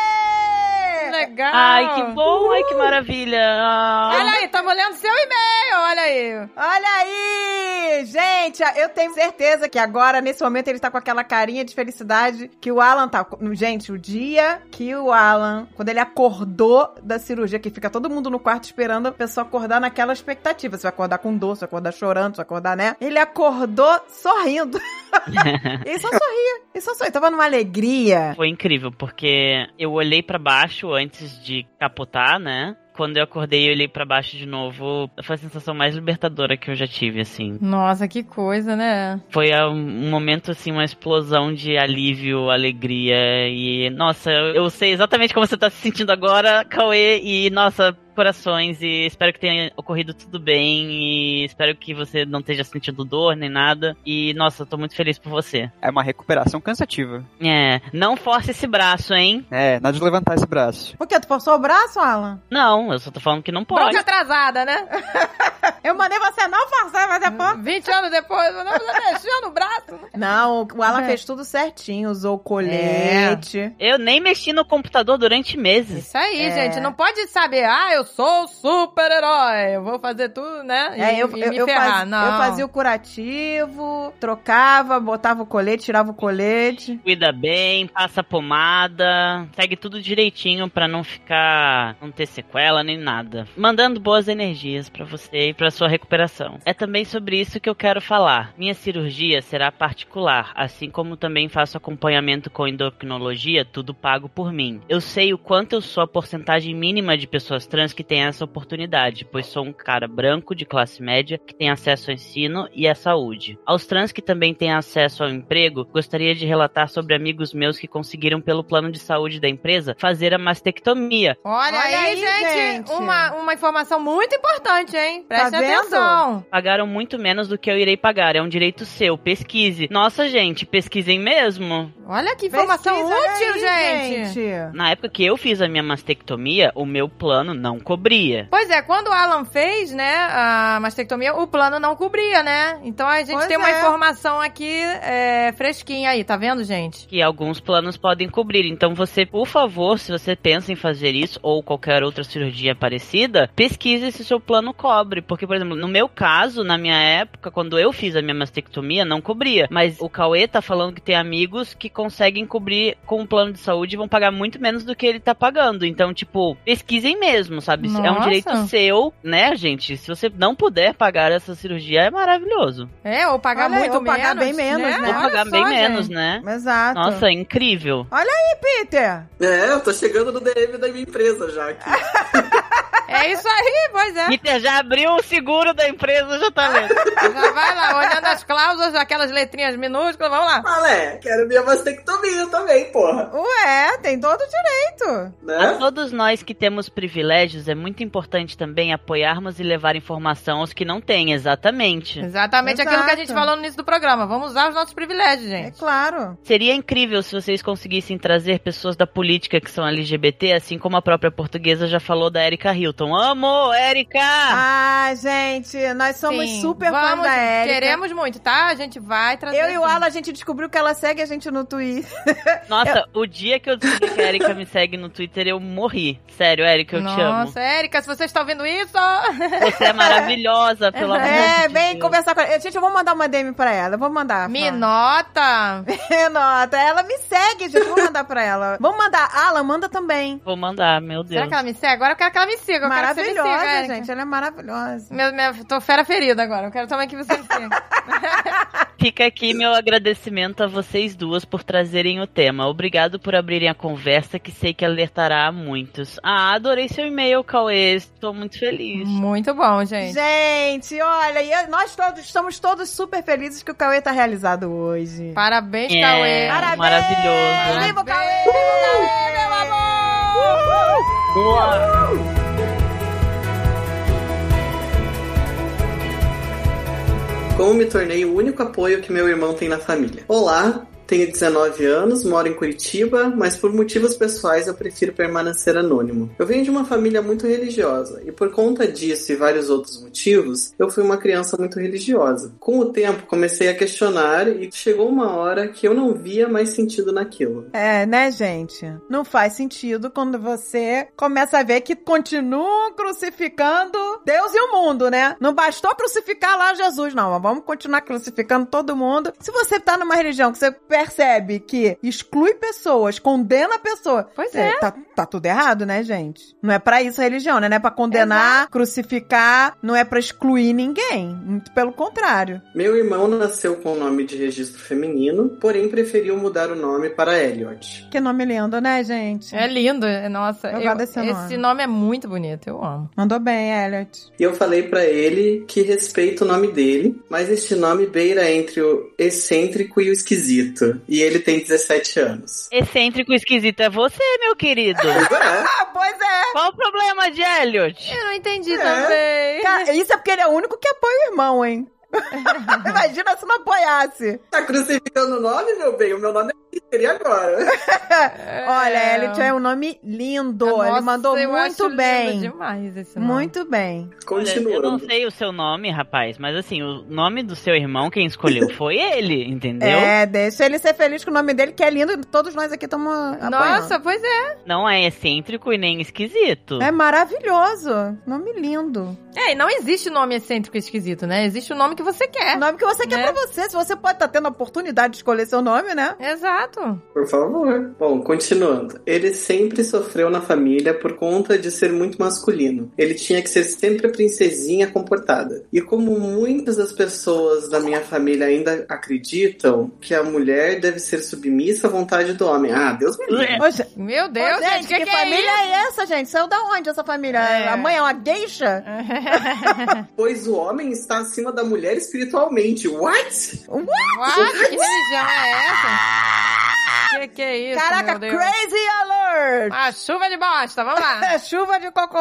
Legal. Ai, que bom! Ai, que maravilha! Ah. Olha aí, estamos lendo seu e-mail, olha aí. Olha aí! Gente, eu tenho certeza que agora, nesse momento, ele tá com aquela carinha de felicidade que o Alan tá. Gente, o dia que o Alan, quando ele acordou da cirurgia, que fica todo mundo no quarto esperando a pessoa acordar naquela expectativa. Você vai acordar com dor, você vai acordar chorando, você vai acordar, né? Ele acordou sorrindo. ele [laughs] só sorria. Ele só sorria. Tava numa alegria. Foi incrível, porque eu olhei pra baixo antes de capotar, né? Quando eu acordei e olhei pra baixo de novo, foi a sensação mais libertadora que eu já tive, assim. Nossa, que coisa, né? Foi um momento, assim, uma explosão de alívio, alegria e... Nossa, eu, eu sei exatamente como você tá se sentindo agora, Cauê, e, nossa, corações e espero que tenha ocorrido tudo bem e espero que você não esteja sentindo dor nem nada. E, nossa, eu tô muito feliz por você. É uma recuperação cansativa. É, não force esse braço, hein? É, nada de levantar esse braço. Por quê? Tu forçou o braço, Alan? Não, eu só tô falando que não pode. Bronca atrasada, né? [laughs] Eu mandei você não forçar, mas depois. 20 anos depois, não você mexeu no braço. Não, o Alan É. fez tudo certinho, usou o colete. Eu nem mexi no computador durante meses. Isso aí, É. gente. Não pode saber, ah, eu sou super-herói, eu vou fazer tudo, né? E, É, eu, e eu, me eu ferrar. faz- não. eu fazia o curativo, trocava, botava o colete, tirava o colete. Cuida bem, passa pomada, segue tudo direitinho pra não ficar, não ter sequela nem nada. Mandando boas energias pra você e pra sua recuperação. É também sobre isso que eu quero falar. Minha cirurgia será particular, assim como também faço acompanhamento com endocrinologia, tudo pago por mim. Eu sei o quanto eu sou a porcentagem mínima de pessoas trans que tem essa oportunidade, pois sou um cara branco de classe média que tem acesso ao ensino e à saúde. Aos trans que também têm acesso ao emprego, gostaria de relatar sobre amigos meus que conseguiram pelo plano de saúde da empresa fazer a mastectomia. Olha, Olha aí, gente, gente. Uma, uma informação muito importante, hein? Preste Tá atenção. Pagaram muito menos do que eu irei pagar, é um direito seu, pesquise. Nossa, gente, pesquisem mesmo. Olha que informação Pesquisa, útil, aí, gente. Na época que eu fiz a minha mastectomia, o meu plano não cobria. Pois é, quando o Alan fez, né, a mastectomia, o plano não cobria, né? Então a gente Pois tem uma é. informação aqui é, fresquinha aí, tá vendo, gente? que alguns planos podem cobrir. Então você, por favor, se você pensa em fazer isso ou qualquer outra cirurgia parecida, pesquise se o seu plano cobre, porque por exemplo, no meu caso, na minha época, quando eu fiz a minha mastectomia, não cobria, mas o Cauê tá falando que tem amigos que conseguem cobrir com o plano de saúde e vão pagar muito menos do que ele tá pagando. Então, tipo, pesquisem mesmo, sabe? É um Nossa. direito seu, né, gente? Se você não puder pagar essa cirurgia, é maravilhoso. É, ou pagar Olha aí, muito ou pagar menos. bem menos, né? Vou Olha pagar só, bem gente. menos, né? Exato. Nossa, é incrível. Peter! É, eu tô chegando no DM da minha empresa já aqui. [laughs] É isso aí, pois é. Peter já abriu o seguro da empresa, já tá lendo. Já vai lá, olhando as cláusulas, aquelas letrinhas minúsculas, vamos lá. Falé, quero minha mastectomia também, porra. Ué, tem todo o direito. A Né? todos nós que temos privilégios, é muito importante também apoiarmos e levar informação aos que não têm, exatamente. Exatamente aquilo que a gente Exato. falou no início do programa. Vamos usar os nossos privilégios, É gente. claro. Seria incrível se vocês conseguissem trazer pessoas da política que são LGBT, assim como a própria portuguesa já falou da Erika Hilton. Amo, Erika! Ah, gente, nós somos Sim, super fãs da Erika. Queremos muito, tá? A gente vai trazer. Eu e o. Alan, a gente descobriu que ela segue a gente no Twitter. [laughs] Nossa, o dia que eu descobri que a Erika me segue no Twitter, eu morri. Sério, Erika, eu te amo. Nossa, Érica, se vocês estão ouvindo isso, [laughs] Você é maravilhosa, pelo amor É, de vem Deus. conversar com ela. Gente, eu vou mandar uma DM pra ela. Eu vou mandar. me fala. nota. [laughs] Nota. Ela me segue, gente. Vou mandar pra ela. Vamos mandar. Alan, manda também. Vou mandar, meu Deus. Será que ela me segue? Agora eu quero que ela me siga. Eu quero que você me Maravilhosa, siga, Érica. gente. Ela é maravilhosa. Meu, minha, tô fera ferida agora. Eu quero também que você. Fica aqui meu agradecimento a vocês duas por trazerem o tema. Obrigado por abrirem a conversa, que sei que alertará a muitos. Ah, adorei seu e-mail, Cauê. Estou muito feliz. Muito bom, gente. Gente, olha, nós todos estamos todos super felizes que o Cauê tá realizado hoje. Parabéns, É. Cauê. Parabéns! maravilhoso. Viva o Cauê! Viva o Cauê, meu amor! Boa! Então me tornei o único apoio que meu irmão tem na família. Olá, tenho 19 anos, moro em Curitiba, mas por motivos pessoais eu prefiro permanecer anônimo. Eu venho de uma família muito religiosa e por conta disso e vários outros motivos, eu fui uma criança muito religiosa. Com o tempo comecei a questionar e chegou uma hora que eu não via mais sentido naquilo. É, né, gente? Não faz sentido quando você começa a ver que continuam crucificando Deus e o mundo, né? Não bastou crucificar lá Jesus, não. Vamos continuar crucificando todo mundo. Se você tá numa religião que você percebe que exclui pessoas, condena a pessoa. Pois é. Tá, tá tudo errado, né, gente? Não é pra isso a religião, né? Não é pra condenar, crucificar, não é pra excluir ninguém. Muito pelo contrário. Meu irmão nasceu com o nome de registro feminino, porém preferiu mudar o nome para Elliot. Que nome lindo, né, gente? É lindo, é- nossa. Eu eu- gosto desse nome. esse nome é muito bonito, eu amo. Mandou bem, Elliot. E eu falei pra ele que respeito o nome dele, mas este nome beira entre o excêntrico e o esquisito. E ele tem 17 anos. Excêntrico esquisito é você, meu querido. [laughs] Ah, pois é. Qual o problema de Elliot? Eu não entendi É. também. Cara, isso é porque ele é o único que apoia o irmão, hein? [laughs] Imagina se não apoiasse. Tá crucificando o nome, meu bem? O meu nome é Peter, e agora? [laughs] Olha, Elliot é um nome lindo. Nossa, ele mandou eu muito acho lindo bem. demais esse nome. Muito bem. Olha, eu Continuando. não sei o seu nome, rapaz, mas assim, o nome do seu irmão, quem escolheu [laughs] foi ele, entendeu? É, deixa ele ser feliz com o nome dele, que é lindo. Todos nós aqui estamos apoiando. Nossa, pois é. Não é excêntrico e nem esquisito. É maravilhoso. Nome lindo. É, e não existe nome excêntrico e esquisito, né? Existe o nome que você O quer. nome que você quer Né? pra você. Se você pode estar tendo a oportunidade de escolher seu nome, né? Exato. Por favor. Bom, continuando. Ele sempre sofreu na família por conta de ser muito masculino. Ele tinha que ser sempre a princesinha comportada. E como muitas das pessoas da minha família ainda acreditam que a mulher deve ser submissa à vontade do homem. Ah, Deus me livre. Meu Deus, ô, gente, gente, que, que, que família é é, essa, gente? Saiu da onde essa família? É. A mãe é uma geisha? [laughs] Pois o homem está acima da mulher espiritualmente. What? isso? What? Que religião é essa? Que que é isso, Caraca, meu Deus? crazy alert! Ah, chuva de bosta, vamos lá. [laughs] É chuva de cocô.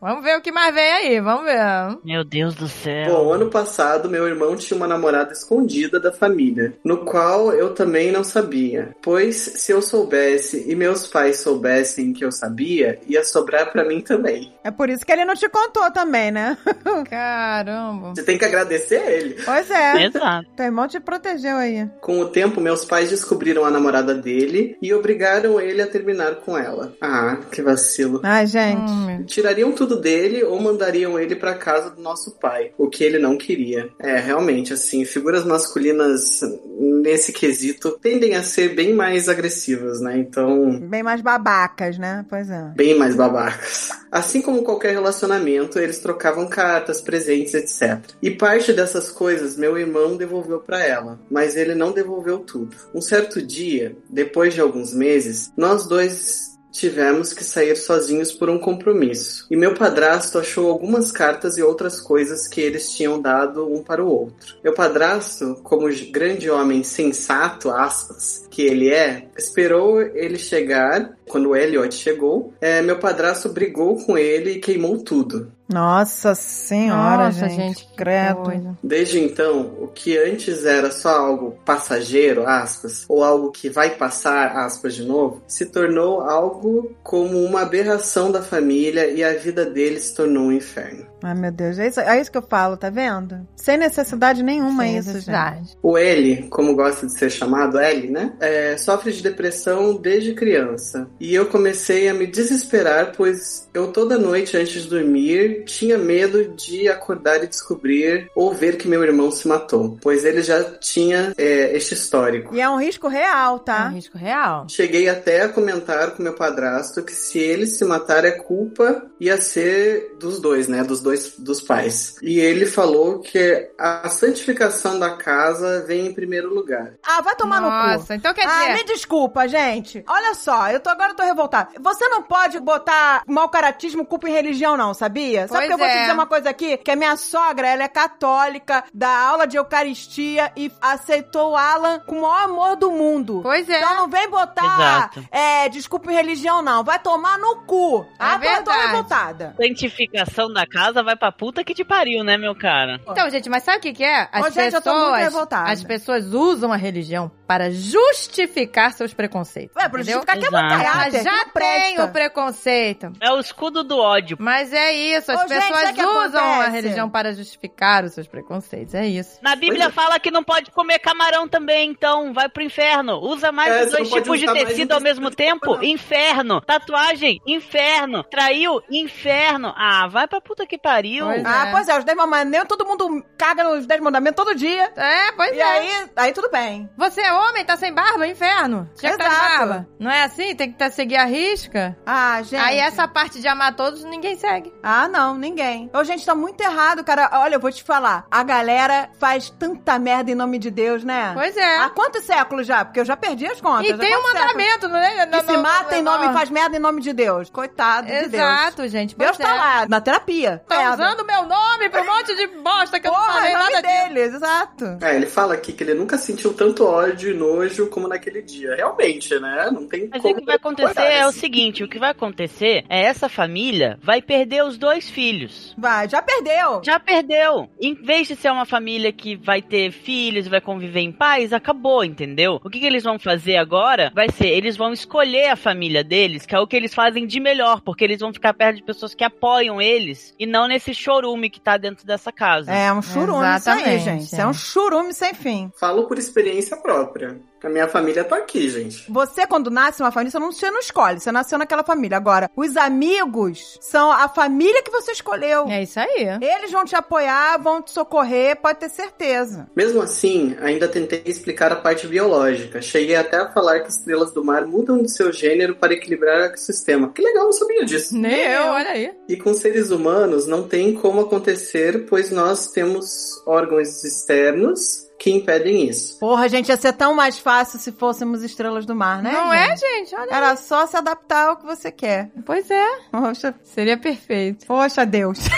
vamos ver o que mais vem aí, vamos ver. Meu Deus do céu. Bom, ano passado meu irmão tinha uma namorada escondida da família, no qual eu também não sabia. Pois se eu soubesse e meus pais soubessem que eu sabia, ia sobrar pra mim também. É por isso que ele não te contou também, né? [laughs] Caramba. Você tem que agradecer a ele. Pois é. Exato. Teu irmão te protegeu aí. Com o tempo, meus pais descobriram a namorada dele e obrigaram ele a terminar com ela. Ah, que vacilo. Ai, gente. Hum, Tirariam tudo dele ou mandariam ele pra casa do nosso pai, o que ele não queria. É, realmente, assim, figuras masculinas nesse quesito tendem a ser bem mais agressivas, né? Então, Bem mais babacas, né? Pois é. bem mais babacas. Assim como qualquer relacionamento, eles trocavam cartas, presentes, etc. E parte dessas coisas meu irmão devolveu pra ela, mas ele não devolveu tudo. Um certo dia, depois de alguns meses, nós dois tivemos que sair sozinhos por um compromisso. E meu padrasto achou algumas cartas e outras coisas que eles tinham dado um para o outro. Meu padrasto, como grande homem sensato, aspas, que ele é, esperou ele chegar. Quando o Elliot chegou, é, meu padrasto brigou com ele e queimou tudo. Nossa senhora, Nossa, gente. gente, credo. Desde então, o que antes era só algo passageiro, aspas, ou algo que vai passar, aspas, de novo, se tornou algo como uma aberração da família e a vida dele se tornou um inferno. Ai, meu Deus. É isso, é isso que eu falo, tá vendo? Sem necessidade nenhuma Sem isso, gente. necessidade. O L, como gosta de ser chamado L, né? é, sofre de depressão desde criança. E eu comecei a me desesperar, pois eu toda noite antes de dormir tinha medo de acordar e descobrir ou ver que meu irmão se matou, pois ele já tinha é, este histórico. E é um risco real, É tá? um risco real. Cheguei até a comentar com meu padrasto que se ele se matar é culpa ia ser dos dois, né? Dos dois dos pais. E ele falou que a santificação da casa vem em primeiro lugar. Ah, vai tomar no cu. Nossa, então quer Ah, dizer... me desculpa, gente. Olha só, eu tô agora eu tô revoltada. Você não pode botar mau caratismo, culpa em religião, não, sabia? Sabe Pois que eu vou te é. dizer uma coisa aqui? Que a minha sogra, ela é católica, dá aula de Eucaristia e aceitou o Alan com o maior amor do mundo. Pois é. Então não vem botar, Exato. é, desculpa em religião, não. Vai tomar no cu. ah, tô- tô verdade. revoltada. Santificação da casa vai pra puta que te pariu, né, meu cara? Então, gente, mas sabe o que, que é? As Ô, gente, eu tô muito pessoas. revoltada. As pessoas usam a religião para justificar seus preconceitos. Ué, pra entendeu? justificar que é Ela caráter, já não presta. tem o preconceito. É o escudo do ódio. Mas é isso, as Ô, gente, pessoas que usam a religião para justificar os seus preconceitos. É isso. Na Bíblia fala que não pode comer camarão também, então vai pro inferno. Usa mais É, de dois tipos de tecido ao mesmo tempo? Inferno. Tatuagem? Inferno. Traiu? Inferno. Ah, vai pra puta que pariu. Pois é. Ah, pois é, os dez mandamentos, todo mundo caga nos dez mandamentos todo dia. É, pois E é. aí, aí tudo bem. Você é homem, tá sem barba, inferno. Tinha que tá de Exato. barba. Não é assim? Tem que tá, seguir a risca. Ah, gente. Aí essa parte de amar todos, ninguém segue. Ah, não, ninguém. Ô, gente, tá muito errado, cara. Olha, eu vou te falar. A galera faz tanta merda em nome de Deus, né? Pois é. Há quantos séculos já? Porque eu já perdi as contas. e tem um mandamento, né? Que se mata em nome e faz merda em nome de Deus. Coitado de Deus. Exato, gente. Deus tá é. lá, na terapia. Tá Merda. usando meu nome pra um monte de bosta que eu não Porra, falei é nome nada disso. deles, exato. É, ele fala aqui que ele nunca sentiu tanto ódio e nojo como naquele dia. Realmente, né? Não tem Mas como o que vai acontecer é o assim. seguinte, o que vai acontecer é essa família vai perder os dois filhos. Vai, já perdeu. Já perdeu. Em vez de ser uma família que vai ter filhos, vai conviver em paz, acabou, entendeu? O que, que eles vão fazer agora vai ser, eles vão escolher a família deles, que é o que eles fazem de melhor, porque eles vão ficar perto de pessoas que apoiam eles e não nesse chorume que tá dentro dessa casa. É um churume isso aí, Exatamente, gente. É. é um churume sem fim. Falo por experiência própria. A minha família tá aqui, gente. Você, quando nasce uma família, você não, você não escolhe, você nasceu naquela família. Agora, os amigos são a família que você escolheu. É isso aí. Eles vão te apoiar, vão te socorrer, pode ter certeza. Mesmo assim, ainda tentei explicar a parte biológica. Cheguei até a falar que estrelas do mar mudam de seu gênero para equilibrar o ecossistema. Que legal, não sabia disso. Nem eu, olha aí. E com seres humanos não tem como acontecer, pois nós temos órgãos externos que impedem isso. Porra, gente, ia ser tão mais fácil se fôssemos estrelas do mar, né? Não gente? é, gente? Olha. Era só se adaptar ao que você quer. Pois é. Poxa, Seria perfeito. poxa Deus. [laughs]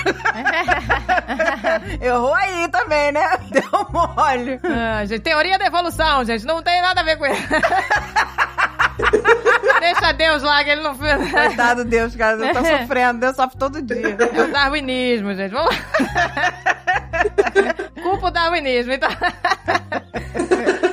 Errou aí também, né? Deu mole. Ah, gente, teoria da evolução, gente. Não tem nada a ver com isso. [laughs] [laughs] Deixa Deus lá, que ele não fez. Coitado Deus, cara. Eu tô [laughs] sofrendo. Deus sofre todo dia. É o darwinismo, gente. Vamos lá. [laughs] Culpa o darwinismo, então.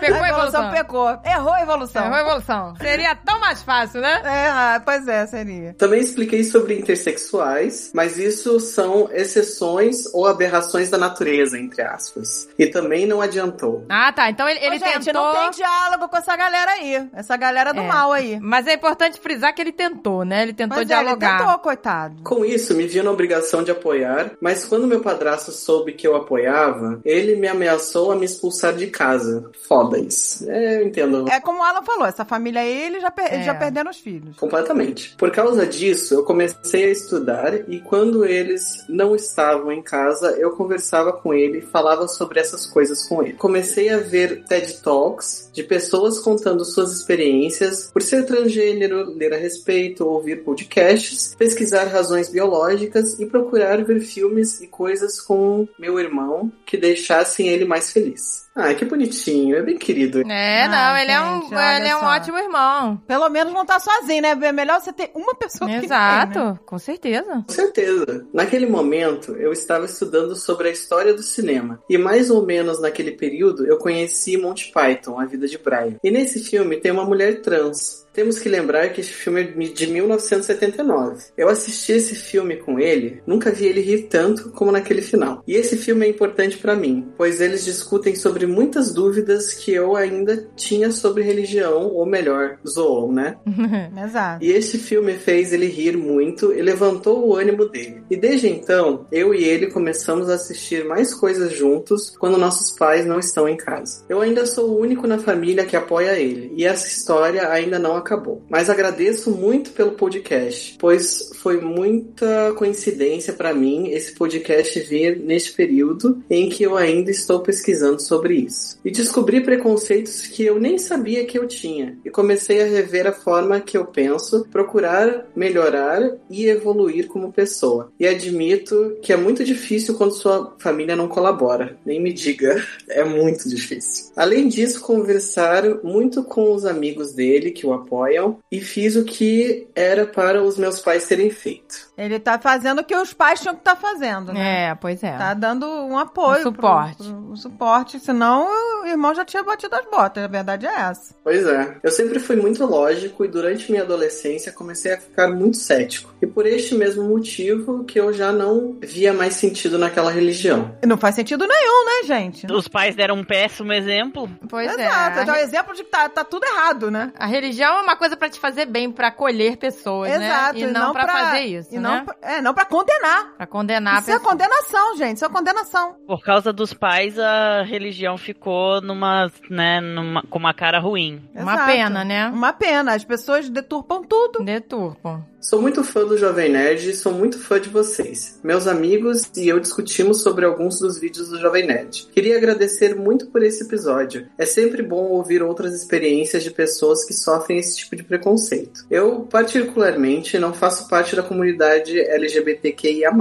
Pegou a evolução. pecou. Errou a evolução. Errou a evolução. Seria tão mais fácil, né? É, ah, pois é, seria. Também expliquei sobre intersexuais, mas isso são exceções ou aberrações da natureza, entre aspas. E também não adiantou. Ah, tá. Então ele, ele Ô, gente, tentou. não tem diálogo com essa galera aí. Essa galera do É. mal aí. Mas é importante frisar que ele tentou, né? Ele tentou Pois é, ele dialogar. tentou, coitado. Com isso, me via na obrigação de apoiar, mas quando meu padrasto soube que eu apoiava, ele me ameaçou a me expulsar de casa. Foda isso. É, eu entendo. É como o Alan falou, essa família aí, eles já, per- É. já perderam os filhos. Completamente. Por causa disso, eu comecei a estudar e quando eles não estavam em casa, eu conversava com ele e falava sobre essas coisas com ele. Comecei a ver TED Talks de pessoas contando suas experiências por ser transgênero, ler a respeito, ouvir podcasts, pesquisar razões biológicas e procurar ver filmes e coisas com meu irmão que deixassem ele mais feliz. Ah, que bonitinho, é bem querido. É, Ah, não, ele é gente, um, olha ele é um só. ótimo irmão. Pelo menos não tá sozinho, né? É melhor você ter uma pessoa que Exato, tem, né? com certeza. Com certeza. Naquele momento, eu estava estudando sobre a história do cinema. E mais ou menos naquele período, eu conheci Monty Python, A Vida de Brian. E nesse filme tem uma mulher trans. Temos que lembrar que esse filme é de 1979. Eu assisti esse filme com ele, nunca vi ele rir tanto como naquele final. E esse filme é importante pra mim, pois eles discutem sobre muitas dúvidas que eu ainda tinha sobre religião, ou melhor, zoou, né? [laughs] Exato. E este filme fez ele rir muito e levantou o ânimo dele. E desde então, eu e ele começamos a assistir mais coisas juntos quando nossos pais não estão em casa. Eu ainda sou o único na família que apoia ele, e essa história ainda não acabou. Mas agradeço muito pelo podcast, pois foi muita coincidência para mim esse podcast vir neste período em que eu ainda estou pesquisando sobre isso. E descobri preconceitos que eu nem sabia que eu tinha. E comecei a rever a forma que eu penso, procurar melhorar e evoluir como pessoa. E admito que é muito difícil quando sua família não colabora. Nem me diga, [laughs] é muito difícil. Além disso, conversar muito com os amigos dele que o apoiam e fiz o que era para os meus pais terem feito. Ele tá fazendo o que os pais tinham que estar fazendo, né? É, pois é. Tá dando um apoio. Um suporte. Pro, pro, um suporte, senão o irmão já tinha batido as botas. A verdade é essa. Pois é. Eu sempre fui muito lógico e durante minha adolescência comecei a ficar muito cético. E por este mesmo motivo que eu já não via mais sentido naquela religião. Não faz sentido nenhum, né, gente? Os pais deram um péssimo exemplo. Pois Exato. é. É um exemplo de que tá, tá tudo errado, né? A religião é uma coisa pra te fazer bem, pra acolher pessoas, Exato. né? E não, pra, fazer isso, e né? não, pra- é, não pra condenar. Pra condenar Isso é condenação, gente. Isso é condenação. Por causa dos pais, a religião ficou numa, né, numa, com uma cara ruim. Uma Exato. pena, né? Uma pena. As pessoas deturpam tudo. Deturpam. Sou muito fã do Jovem Nerd e sou muito fã de vocês. Meus amigos e eu discutimos sobre alguns dos vídeos do Jovem Nerd. Queria agradecer muito por esse episódio. É sempre bom ouvir outras experiências de pessoas que sofrem esse tipo de preconceito. Eu, particularmente, não faço parte da comunidade LGBTQIA.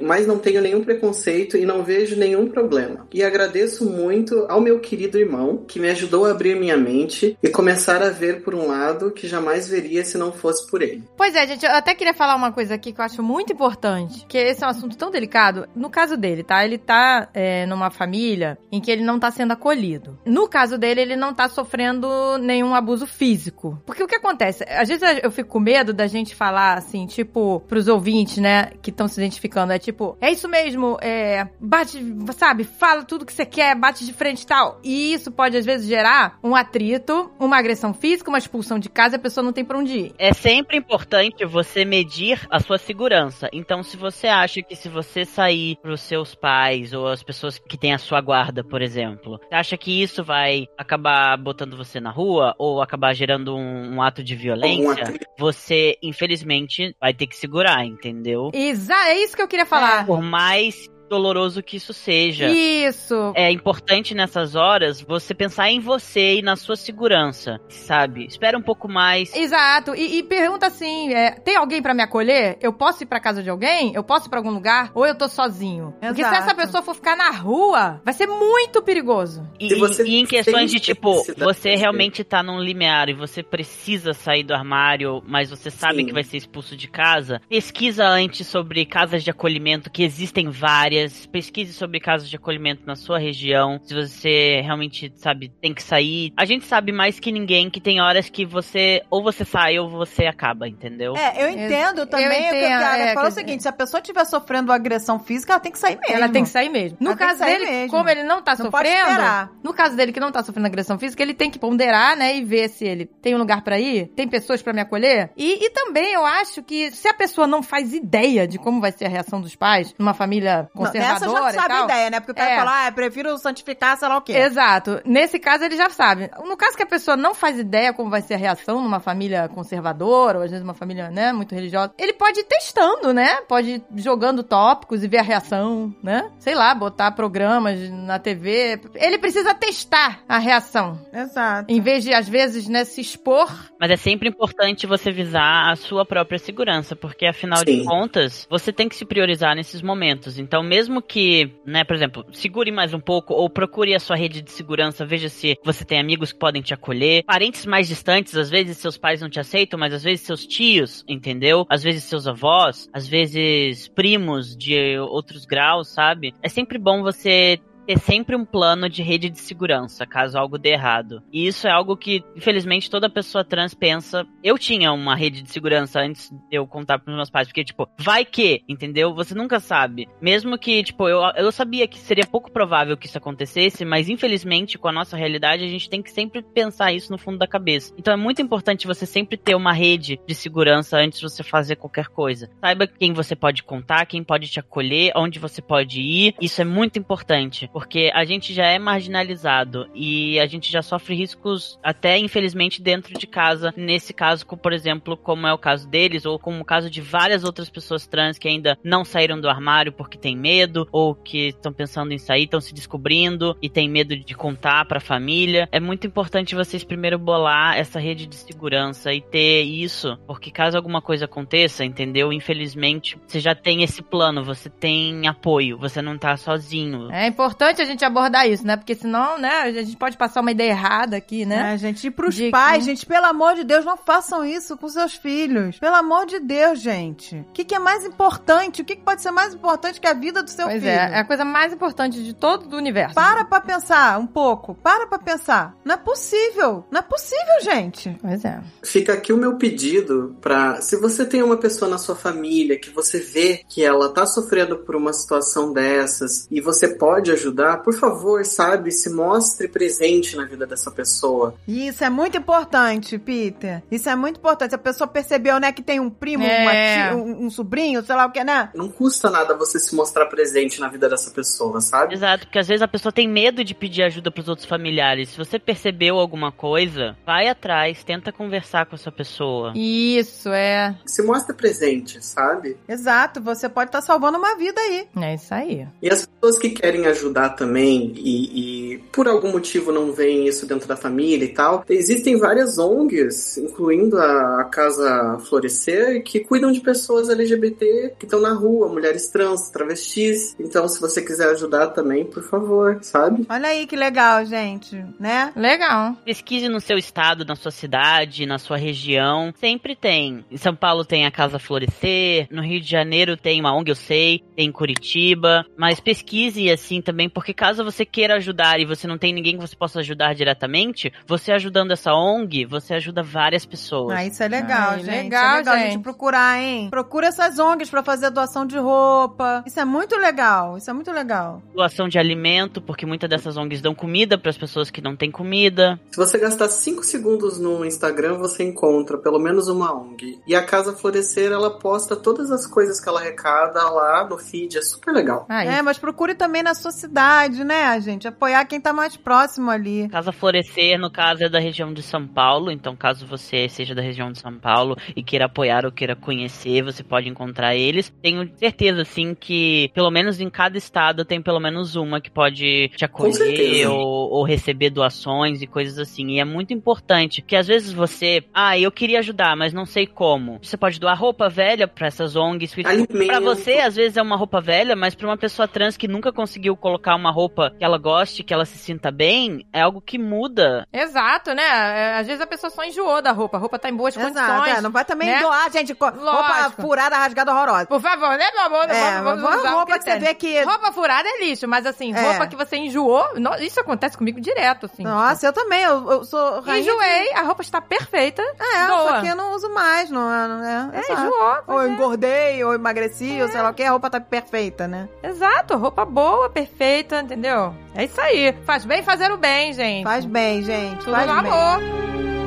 Mas não tenho nenhum preconceito e não vejo nenhum problema. E agradeço muito ao meu querido irmão, que me ajudou a abrir minha mente e começar a ver por um lado que jamais veria se não fosse por ele. Pois é, gente, eu até queria falar uma coisa aqui que eu acho muito importante, que esse é um assunto tão delicado. No caso dele, tá? Ele tá é, numa família em que ele não tá sendo acolhido. No caso dele, ele não tá sofrendo nenhum abuso físico. Porque o que acontece? Às vezes eu fico com medo da gente falar, assim, tipo, pros ouvintes, né, que estão se identificando, é tipo, é isso mesmo, é, bate, sabe, fala tudo que você quer, bate de frente e tal. E isso pode, às vezes, gerar um atrito, uma agressão física, uma expulsão de casa e a pessoa não tem pra onde ir. É sempre importante você medir a sua segurança. Então, se você acha que se você sair pros seus pais ou as pessoas que têm a sua guarda, por exemplo, você acha que isso vai acabar botando você na rua ou acabar gerando um, um ato de Um violência, atrito. você, infelizmente, vai ter que segurar, entendeu? Exa é isso que eu queria falar. Por mais doloroso que isso seja. Isso. É importante nessas horas você pensar em você e na sua segurança, sabe? Espera um pouco mais. Exato. E, e pergunta assim: é, tem alguém pra me acolher? Eu posso ir pra casa de alguém? Eu posso ir pra algum lugar? Ou eu tô sozinho? Porque se Exato. essa pessoa for ficar na rua, vai ser muito perigoso. E, você e em questões de tipo, você realmente tá num limiar e você precisa sair do armário, mas você sabe Sim. que vai ser expulso de casa, pesquisa antes sobre casas de acolhimento, que existem várias. Pesquise sobre casas de acolhimento na sua região. Se você realmente, sabe, tem que sair. A gente sabe mais que ninguém que tem horas que você ou você sai ou você acaba, entendeu? É, eu entendo também eu o que a entendo, é, falou quer o seguinte, se a pessoa estiver sofrendo agressão física, ela tem que sair mesmo. Ela tem que sair mesmo. No Ela caso dele, mesmo. como ele não tá Não sofrendo, no caso dele que não tá sofrendo agressão física, ele tem que ponderar, né, e ver se ele tem um lugar pra ir, tem pessoas pra me acolher. E, e também eu acho que se a pessoa não faz ideia de como vai ser a reação dos pais numa família conservadora Nessa já e sabe a tal, ideia, né? Porque o cara É. fala, ah, prefiro santificar, sei lá o quê. Exato. Nesse caso, ele já sabe. No caso que a pessoa não faz ideia como vai ser a reação numa família conservadora, ou às vezes uma família, né, muito religiosa, ele pode ir testando, né? Pode ir jogando tópicos e ver a reação, né? Sei lá, botar programas na TV. Ele precisa testar a reação. Exato. Em vez de, às vezes, né, se expor. Mas é sempre importante você visar a sua própria segurança, porque afinal de Sim. contas, você tem que se priorizar nesses momentos. Então, mesmo que, né, por exemplo, segure mais um pouco ou procure a sua rede de segurança, veja se você tem amigos que podem te acolher, parentes mais distantes, às vezes seus pais não te aceitam, mas às vezes seus tios, entendeu? Às vezes seus avós, às vezes primos de outros graus, sabe? É sempre bom você ter sempre um plano de rede de segurança, caso algo dê errado. E isso é algo que, infelizmente, toda pessoa trans pensa. Eu tinha uma rede de segurança antes de eu contar pros meus pais, porque, tipo, vai que, entendeu? Você nunca sabe. Mesmo que, tipo, eu, eu sabia que seria pouco provável que isso acontecesse, mas infelizmente, com a nossa realidade, a gente tem que sempre pensar isso no fundo da cabeça. Então é muito importante você sempre ter uma rede de segurança antes de você fazer qualquer coisa. Saiba quem você pode contar, quem pode te acolher, onde você pode ir. Isso é muito importante porque a gente já é marginalizado e a gente já sofre riscos até infelizmente dentro de casa, nesse caso, por exemplo, como é o caso deles ou como o caso de várias outras pessoas trans que ainda não saíram do armário porque tem medo ou que estão pensando em sair, estão se descobrindo e tem medo de contar para a família. É muito importante vocês primeiro bolar essa rede de segurança e ter isso, porque caso alguma coisa aconteça, entendeu? Infelizmente, você já tem esse plano, você tem apoio, você não tá sozinho. É importante a gente abordar isso, né? Porque senão, né, a gente pode passar uma ideia errada aqui, né? É, gente, e pros De pais, que- gente, pelo amor de Deus, não façam isso com seus filhos. Pelo amor de Deus, gente. O que, que é mais importante? O que, que pode ser mais importante que a vida do seu Pois filho? é, é a coisa mais importante de todo o universo. Para pra pensar um pouco. Para pra pensar. Não é possível. Não é possível, gente. Pois é. Fica aqui o meu pedido pra. Se você tem uma pessoa na sua família que você vê que ela tá sofrendo por uma situação dessas e você pode ajudar, por favor, sabe, se mostre presente na vida dessa pessoa. Isso é muito importante, Peter. Isso é muito importante. A pessoa percebeu, né, que tem um primo, É. uma tia, um, um sobrinho, sei lá o que, né? Não custa nada você se mostrar presente na vida dessa pessoa, sabe? Exato, porque às vezes a pessoa tem medo de pedir ajuda pros outros familiares. Se você percebeu alguma coisa, vai atrás, tenta conversar com essa pessoa. Isso, é. Se mostre presente, sabe? Exato. Você pode estar salvando uma vida aí. É isso aí. E as pessoas que querem ajudar também e, e por algum motivo não veem isso dentro da família e tal, existem várias ONGs, incluindo a Casa Florescer, que cuidam de pessoas LGBT que estão na rua, mulheres trans, travestis. Então, se você quiser ajudar também, por favor, sabe? Olha aí que legal, gente, né? Legal. Pesquise no seu estado, na sua cidade, na sua região. Sempre tem. Em São Paulo tem a Casa Florescer, no Rio de Janeiro tem uma ONG, eu sei, tem em Curitiba. Mas pesquise assim também, porque caso você queira ajudar e você não tem ninguém que você possa ajudar diretamente, você ajudando essa ONG, você ajuda várias pessoas. Ah, isso é legal, Ai, gente. legal, é legal a gente. gente procurar, hein? Procura essas ONGs pra fazer doação de roupa. Isso é muito legal. Isso é muito legal. Doação de alimento, porque muitas dessas ONGs dão comida para as pessoas que não têm comida. Se você gastar 5 segundos no Instagram, você encontra pelo menos uma ONG. E a Casa Florescer, ela posta todas as coisas que ela arrecada lá no feed, é super legal. É, mas procure também na sua cidade, né, gente? Apoiar quem tá mais próximo ali. Casa Florescer, no caso, é da região de São Paulo. Então, caso você seja da região de São Paulo e queira apoiar ou queira conhecer, você pode encontrar eles. Tenho certeza, assim, que pelo menos em cada estado tem pelo menos uma que pode te acolher ou, ou receber doações e coisas assim. E é muito importante que às vezes você, ah, eu queria ajudar, mas não sei como. Você pode doar roupa velha pra essas ONGs. Pra você, às vezes é uma roupa velha, mas pra uma pessoa trans que nunca conseguiu colocar uma roupa que ela goste, que ela se sinta bem, é algo que muda. Exato, né? É, Às vezes a pessoa só enjoou da roupa. A roupa tá em boas Exato. condições. É, não vai também né? doar, gente, co- roupa Lógico. furada, rasgada, horrorosa. Por favor, né, meu amor? É, vamos, vamos usar o roupa que você tem. vê que... Roupa furada é lixo, mas assim, É. roupa que você enjoou, isso acontece comigo direto, assim. Nossa, eu também, eu, eu sou rainha de- Enjoei, a roupa está perfeita. É, doa. só que eu não uso mais, não é? É, É, exato. enjoou. Ou eu é. engordei, ou emagreci, ou sei lá o que, a roupa tá perfeita, né? Exato, roupa boa, perfeita, entendeu? É isso aí. Faz bem fazer o bem, gente. Faz bem, gente. Tudo faz no amor.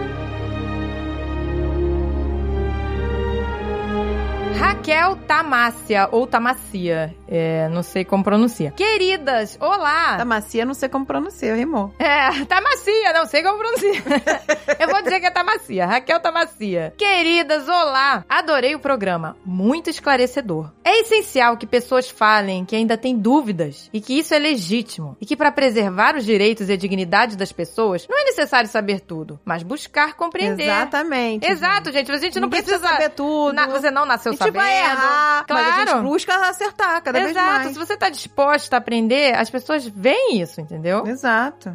Raquel Tamácia, ou Tamácia, é, não sei como pronuncia. Queridas, olá! Macia, não sei como pronunciar, rimou. É, Tamácia, não sei como pronuncia. [laughs] Eu vou dizer que é Tamácia, Raquel Tamácia. Queridas, olá! Adorei o programa, muito esclarecedor. É essencial que pessoas falem que ainda têm dúvidas e que isso é legítimo e que para preservar os direitos e a dignidade das pessoas não é necessário saber tudo, mas buscar compreender. Exatamente. Exato, gente, mas a gente não Ninguém precisa saber tudo. Na- você não nasceu a vai errar, mas a Claro. gente busca acertar cada vez Exato, mais. se você tá disposta a aprender, as pessoas veem isso, entendeu? Exato.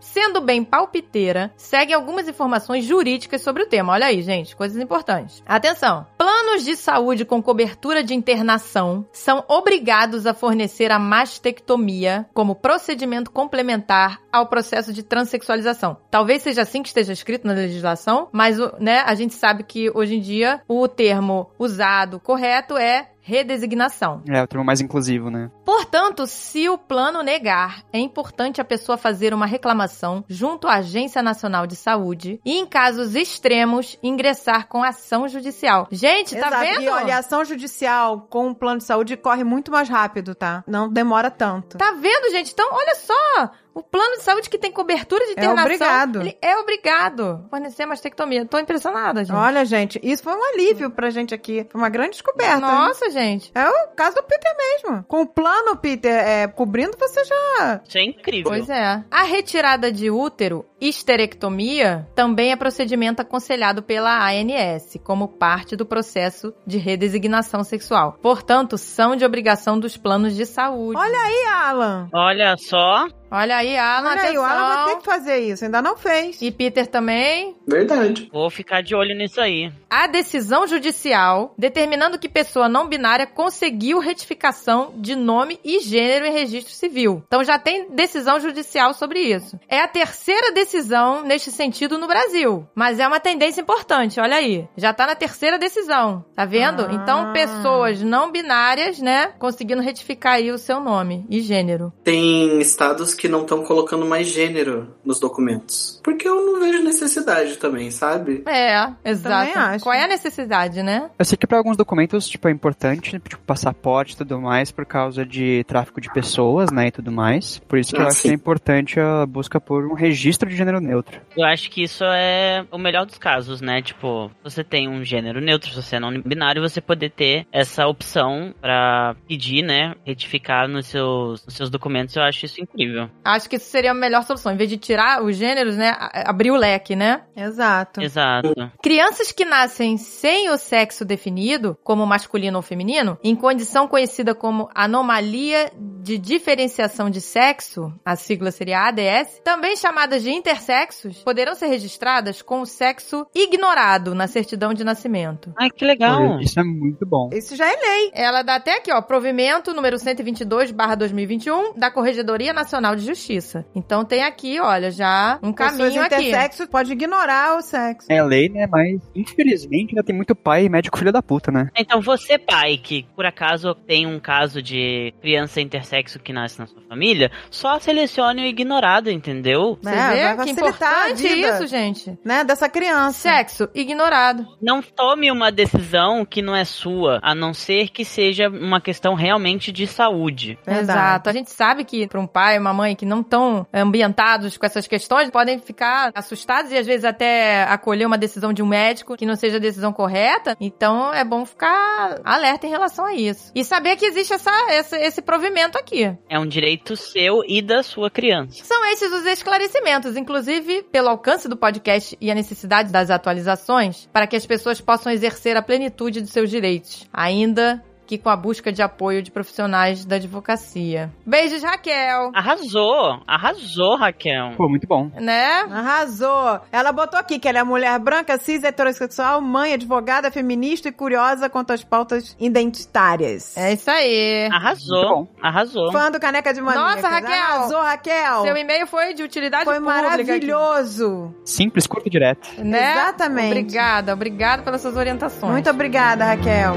Sendo bem palpiteira, seguem algumas informações jurídicas sobre o tema. Olha aí, gente, coisas importantes. Atenção! Planos de saúde com cobertura de internação são obrigados a fornecer a mastectomia como procedimento complementar ao processo de transexualização. Talvez seja assim que esteja escrito na legislação, mas né, a gente sabe que hoje em dia o termo usado correto é redesignação. É o termo mais inclusivo, né? Por Portanto, se o plano negar, é importante a pessoa fazer uma reclamação junto à Agência Nacional de Saúde e, em casos extremos, ingressar com ação judicial. Gente, tá Exato. vendo? E olha, ação judicial com o plano de saúde corre muito mais rápido, tá? Não demora tanto. Tá vendo, gente? Então, olha só. O plano de saúde que tem cobertura de É internação. obrigado. Ele é obrigado a fornecer mastectomia. Tô impressionada, gente. Olha, gente, isso foi um alívio pra gente aqui. Foi uma grande descoberta. Nossa, gente. É o caso do Peter mesmo. Com o plano, Peter, é, cobrindo, você já. Isso é incrível. Pois é. A retirada de útero, histerectomia, também é procedimento aconselhado pela ANS, como parte do processo de redesignação sexual. Portanto, são de obrigação dos planos de saúde. Olha aí, Alan. Olha só. Olha aí, Alan, Olha aí, o atenção. Alan vai ter que fazer isso. Ainda não fez. E Peter também. Verdade. Vou ficar de olho nisso aí. A decisão judicial determinando que pessoa não binária conseguiu retificação de nome e gênero em registro civil. Então já tem decisão judicial sobre isso. É a terceira decisão neste sentido no Brasil. Mas é uma tendência importante, olha aí. Já tá na terceira decisão, tá vendo? Ah. Então pessoas não binárias, né, conseguindo retificar aí o seu nome e gênero. Tem estados que não estão colocando mais gênero nos documentos. Porque eu não vejo necessidade também, sabe? É, exato. acho. Qual é a necessidade, né? Eu sei que para alguns documentos, tipo, é importante, tipo, passaporte e tudo mais, por causa de tráfico de pessoas, né, e tudo mais. Por isso que Ah, eu acho sim. que é importante a busca por um registro de gênero neutro. Eu acho que isso é o melhor dos casos, né? Tipo, você tem um gênero neutro, se você é não binário, você poder ter essa opção pra pedir, né? Retificar nos seus, nos seus documentos, eu acho isso incrível. Acho que isso seria a melhor solução. Em vez de tirar os gêneros, né, abrir o leque, né? Exato. Exato. Crianças que nascem sem o sexo definido, como masculino ou feminino, em condição conhecida como anomalia de diferenciação de sexo, a sigla seria ADS, também chamadas de intersexos, poderão ser registradas com o sexo ignorado na certidão de nascimento. Ai, que legal. Isso é muito bom. Isso já é lei. Ela dá até aqui, ó, provimento número 122/2021 da Corregedoria Nacional de Justiça. Então tem aqui, olha, já um Pessoas caminho aqui. intersexo pode ignorar o sexo. É lei, né, mas infelizmente ainda tem muito pai e médico filho da puta, né? Então, você, pai, que por acaso tem um caso de criança intersexo que nasce na sua família, só selecione o ignorado, entendeu? Você É, vê vai que importante isso, gente. Né, dessa criança. Sexo ignorado. Não tome uma decisão que não é sua, a não ser que seja uma questão realmente de saúde. Verdade. Exato. A gente sabe que para um pai e uma mãe que não estão ambientados com essas questões, podem ficar assustados e às vezes até acolher uma decisão de um médico que não seja a decisão correta. Então é bom ficar alerta em relação a isso. E saber que existe essa, essa- esse provimento aqui. É um direito seu e da sua criança. São esses os esclarecimentos, inclusive pelo alcance do podcast e a necessidade das atualizações, para que as pessoas possam exercer a plenitude de seus direitos, ainda que com a busca de apoio de profissionais da advocacia. Beijos, Raquel! Arrasou! Arrasou, Raquel. Pô, muito bom. Né? Arrasou. Ela botou aqui que ela é mulher branca, cis, heterossexual, mãe, advogada, feminista e curiosa quanto às pautas identitárias. É isso aí. Arrasou. Arrasou. Fã do Caneca de Mamicas. Nossa, Raquel. Arrasou, Raquel. Seu e-mail foi de utilidade Foi pública. aqui. maravilhoso. Simples, curto e direto. Né? Exatamente. Obrigada, obrigada pelas suas orientações. Muito obrigada, Raquel.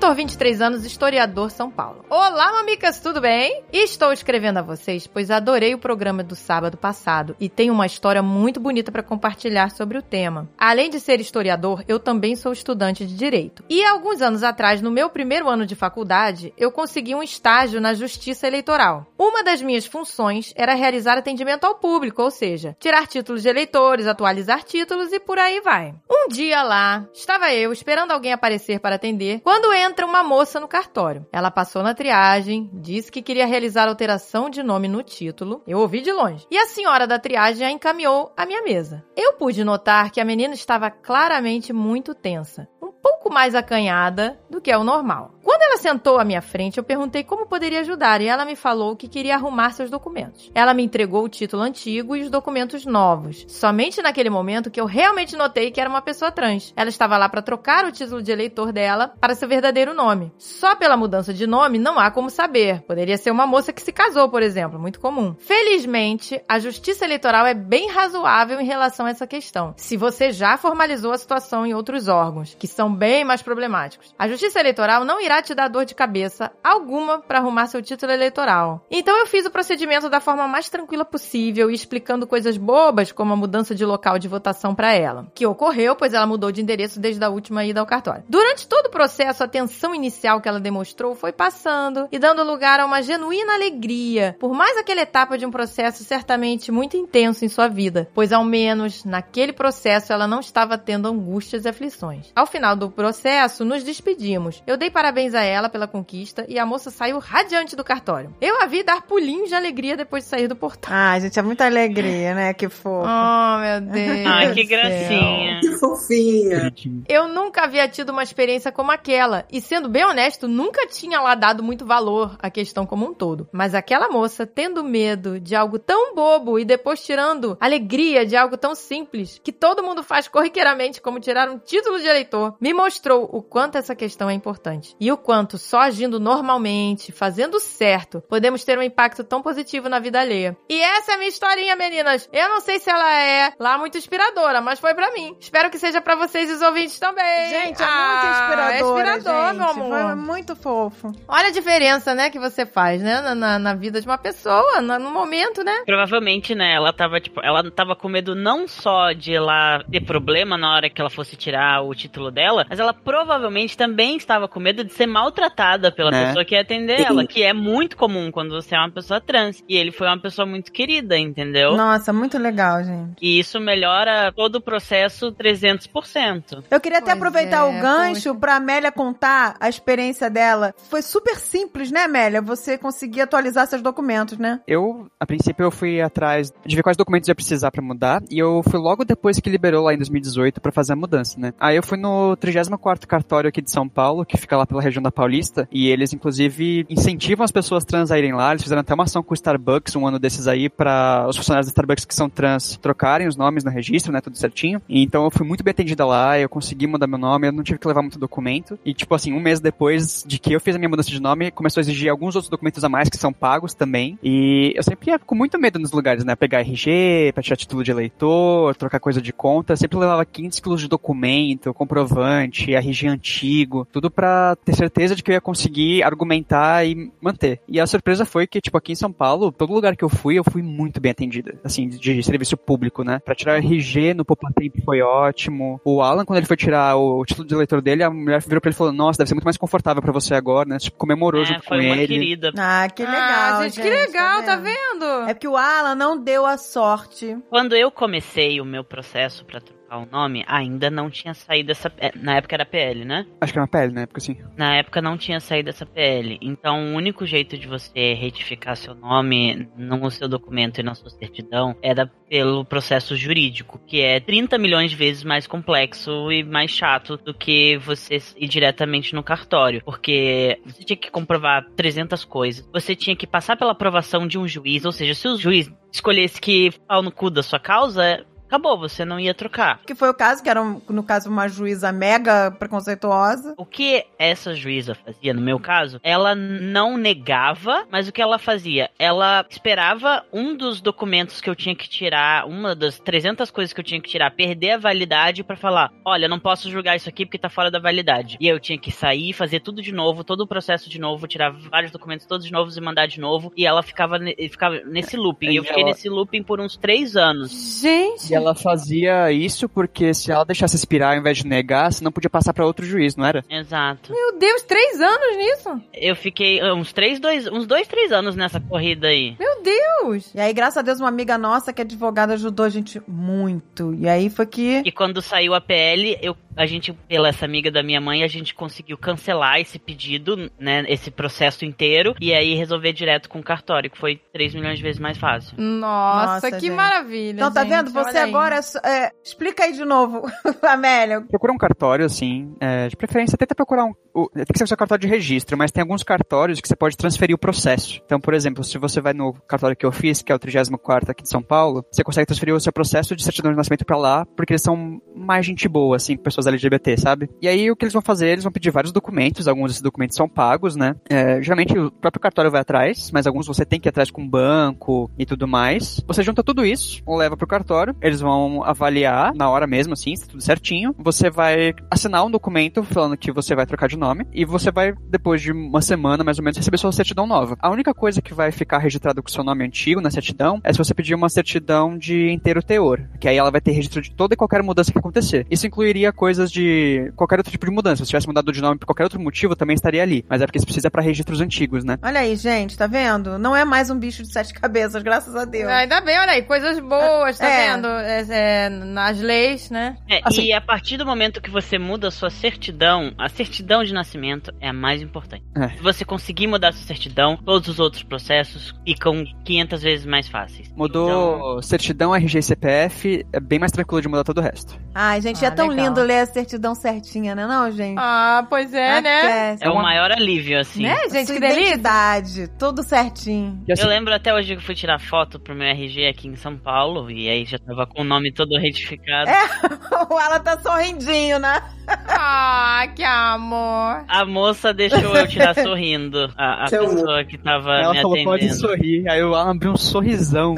Vitor, 23 anos, historiador São Paulo. Olá, mamicas, tudo bem? Estou escrevendo a vocês, pois adorei o programa do sábado passado e tenho uma história muito bonita para compartilhar sobre o tema. Além de ser historiador, eu também sou estudante de direito. E alguns anos atrás, no meu primeiro ano de faculdade, eu consegui um estágio na Justiça Eleitoral. Uma das minhas funções era realizar atendimento ao público, ou seja, tirar títulos de eleitores, atualizar títulos e por aí vai. Um dia lá, estava eu esperando alguém aparecer para atender, quando entra uma moça no cartório. Ela passou na triagem, disse que queria realizar alteração de nome no título. Eu ouvi de longe. E a senhora da triagem a encaminhou à minha mesa. Eu pude notar que a menina estava claramente muito tensa, pouco mais acanhada do que é o normal. Quando ela sentou à minha frente, eu perguntei como poderia ajudar e ela me falou que queria arrumar seus documentos. Ela me entregou o título antigo e os documentos novos. Somente naquele momento que eu realmente notei que era uma pessoa trans. Ela estava lá para trocar o título de eleitor dela para seu verdadeiro nome. Só pela mudança de nome não há como saber. Poderia ser uma moça que se casou, por exemplo, muito comum. Felizmente, a Justiça Eleitoral é bem razoável em relação a essa questão. Se você já formalizou a situação em outros órgãos, que são são bem mais problemáticos. A justiça eleitoral não irá te dar dor de cabeça alguma para arrumar seu título eleitoral. Então eu fiz o procedimento da forma mais tranquila possível, explicando coisas bobas, como a mudança de local de votação para ela, que ocorreu pois ela mudou de endereço desde a última ida ao cartório. Durante todo o processo, a tensão inicial que ela demonstrou foi passando e dando lugar a uma genuína alegria, por mais aquela etapa de um processo certamente muito intenso em sua vida, pois ao menos naquele processo ela não estava tendo angústias e aflições. Ao final do processo, nos despedimos. Eu dei parabéns a ela pela conquista e a moça saiu radiante do cartório. Eu a vi dar pulinhos de alegria depois de sair do portão. Ah, gente, é muita alegria, né? Que fofo. Oh, meu [laughs] Deus. Ai, que gracinha. Que fofinha. Eu nunca havia tido uma experiência como aquela. E sendo bem honesto, nunca tinha lá dado muito valor à questão como um todo. Mas aquela moça tendo medo de algo tão bobo e depois tirando alegria de algo tão simples, que todo mundo faz corriqueiramente, como tirar um título de eleitor, me mostrou o quanto essa questão é importante. E o quanto só agindo normalmente, fazendo certo, podemos ter um impacto tão positivo na vida alheia. E essa é a minha historinha, meninas. Eu não sei se ela é lá muito inspiradora, mas foi pra mim. Espero que seja pra vocês os ouvintes também. Gente, é Ah, muito inspirador. É inspirador, meu amor. Foi muito fofo. Olha a diferença, né, que você faz, né, na, na, na vida de uma pessoa, na- no momento, né? Provavelmente, né, ela tava, tipo, ela tava com medo não só de lá ter problema na hora que ela fosse tirar o título dela, mas ela provavelmente também estava com medo de ser maltratada pela Né? pessoa que ia atender Sim. ela, que é muito comum quando você é uma pessoa trans. E ele foi uma pessoa muito querida, entendeu? Nossa, muito legal, gente. E isso melhora todo o processo 300%. Eu queria até Pois aproveitar é, o gancho pra Amélia contar a experiência dela. Foi super simples, né, Amélia? Você conseguir atualizar seus documentos, né? Eu, a princípio, eu fui atrás de ver quais documentos ia precisar pra mudar, e eu fui logo depois que liberou lá em 2018 pra fazer a mudança, né? Aí eu fui no 34º cartório aqui de São Paulo, que fica lá pela região da Paulista, e eles, inclusive, incentivam as pessoas trans a irem lá, eles fizeram até uma ação com o Starbucks, um ano desses aí, pra os funcionários do Starbucks que são trans trocarem os nomes no registro, né, tudo certinho. E então eu fui muito bem atendida lá, eu consegui mudar meu nome, eu não tive que levar muito documento, e tipo assim, um mês depois de que eu fiz a minha mudança de nome, começou a exigir alguns outros documentos a mais que são pagos também, e eu sempre ia com muito medo nos lugares, né, pegar RG, pra tirar título de eleitor, trocar coisa de conta, sempre levava 500 quilos de documento, comprovante, RG antigo, tudo pra ter certeza de que eu ia conseguir argumentar e manter. E a surpresa foi que, tipo, aqui em São Paulo, todo lugar que eu fui, eu fui muito bem atendida, assim, de, de serviço público, né. Pra tirar RG no Poupatempo foi ótimo. O Alan, quando ele foi tirar o título de eleitor dele, a mulher virou pra ele e falou, nossa, deve ser muito mais confortável pra você agora, né, tipo, comemorou É, junto foi com uma ele. querida. Ah, que legal. ah, gente, que legal, tá vendo? É porque o Alan não deu a sorte. Quando eu comecei o meu processo pra trocar o nome, ainda não tinha saído essa. é, Na época era PL, né? Acho que era uma pele, né, porque assim... Na época não tinha saído essa PL. Então o único jeito de você retificar seu nome no seu documento e na sua certidão era pelo processo jurídico, que é 30 milhões de vezes mais complexo e mais chato do que você ir diretamente no cartório. Porque você tinha que comprovar 300 coisas. Você tinha que passar pela aprovação de um juiz, ou seja, se o juiz escolhesse que pau no cu da sua causa, acabou, você não ia trocar. Que foi o caso, que era, no caso, uma juíza mega preconceituosa. O que essa juíza fazia, no meu caso, ela não negava, mas o que ela fazia? Ela esperava um dos documentos que eu tinha que tirar, uma das 300 coisas que eu tinha que tirar, perder a validade pra falar: olha, não posso julgar isso aqui porque tá fora da validade. E eu tinha que sair, fazer tudo de novo, todo o processo de novo, tirar vários documentos todos de novo e mandar de novo. E ela ficava, ficava nesse looping. E eu fiquei nesse looping por uns três anos. Gente, E ela fazia isso porque se ela deixasse expirar ao invés de negar, você não podia passar pra outro juiz, não era? Exato. meu Deus, três anos nisso? Eu fiquei uns três, dois, uns dois, três anos nessa corrida aí. Meu Deus! E aí, graças a Deus, uma amiga nossa que é advogada ajudou a gente muito. E aí foi que. E quando saiu a PL, eu, a gente, pela essa amiga da minha mãe, a gente conseguiu cancelar esse pedido, né? Esse processo inteiro. E aí resolver direto com o cartório, que foi 3 milhões de vezes mais fácil. Nossa, Nossa, que gente. maravilha. Então, tá gente, vendo? Você aí. Agora. é explica aí de novo, [laughs] Amélia. Procura um cartório, assim, é, de preferência, tenta procurar um. o- tem que ser o seu cartório de registro, mas tem alguns cartórios que você pode transferir o processo. Então, por exemplo, se você vai no cartório que eu fiz, que é o 34 aqui de São Paulo, você consegue transferir o seu processo de certidão de nascimento pra lá, porque eles são mais gente boa, assim, pessoas LGBT, sabe? E aí o que eles vão fazer? Eles vão pedir vários documentos, alguns desses documentos são pagos, né? É, geralmente o próprio cartório vai atrás, mas alguns você tem que ir atrás com banco e tudo mais. Você junta tudo isso, leva pro cartório, eles vão avaliar na hora mesmo, assim, se tá tudo certinho. Você vai assinar um documento falando que você vai trocar de nome e você vai, depois de uma semana mais ou menos, receber sua certidão nova. A única coisa que vai ficar registrado com o seu nome antigo na certidão é se você pedir uma certidão de inteiro teor, que aí ela vai ter registro de toda e qualquer mudança que acontecer. Isso incluiria coisas de qualquer outro tipo de mudança. Se tivesse mudado de nome por qualquer outro motivo, também estaria ali. Mas é porque isso precisa para registros antigos, né? Olha aí, gente, tá vendo? Não é mais um bicho de sete [laughs] cabeças, graças a Deus. Ainda bem, olha aí, coisas boas, tá É. vendo? É, é, nas leis, né? É, Assim- E a partir do momento que você muda a sua certidão, a certidão de nascimento é a mais importante. É. Se você conseguir mudar a sua certidão, todos os outros processos ficam 500 vezes mais fáceis. Mudou Então, certidão, RG e CPF, é bem mais tranquilo de mudar todo o resto. Ai, gente, Ah, é tão legal. lindo ler a certidão certinha, né, não, gente? Ah, pois é, né? Aquece. é o maior alívio, assim. Né, gente? Sua Que delícia. identidade, tudo certinho. E assim, Eu lembro até hoje que eu fui tirar foto pro meu RG aqui em São Paulo, e aí já tava com o nome todo retificado. É. [laughs] o Alan tá sorrindinho, né? Ah, que amor. A moça deixou eu tirar [laughs] sorrindo. A, a pessoa que tava ela me falou, pode atendendo. sorrir. Aí eu abri um sorrisão.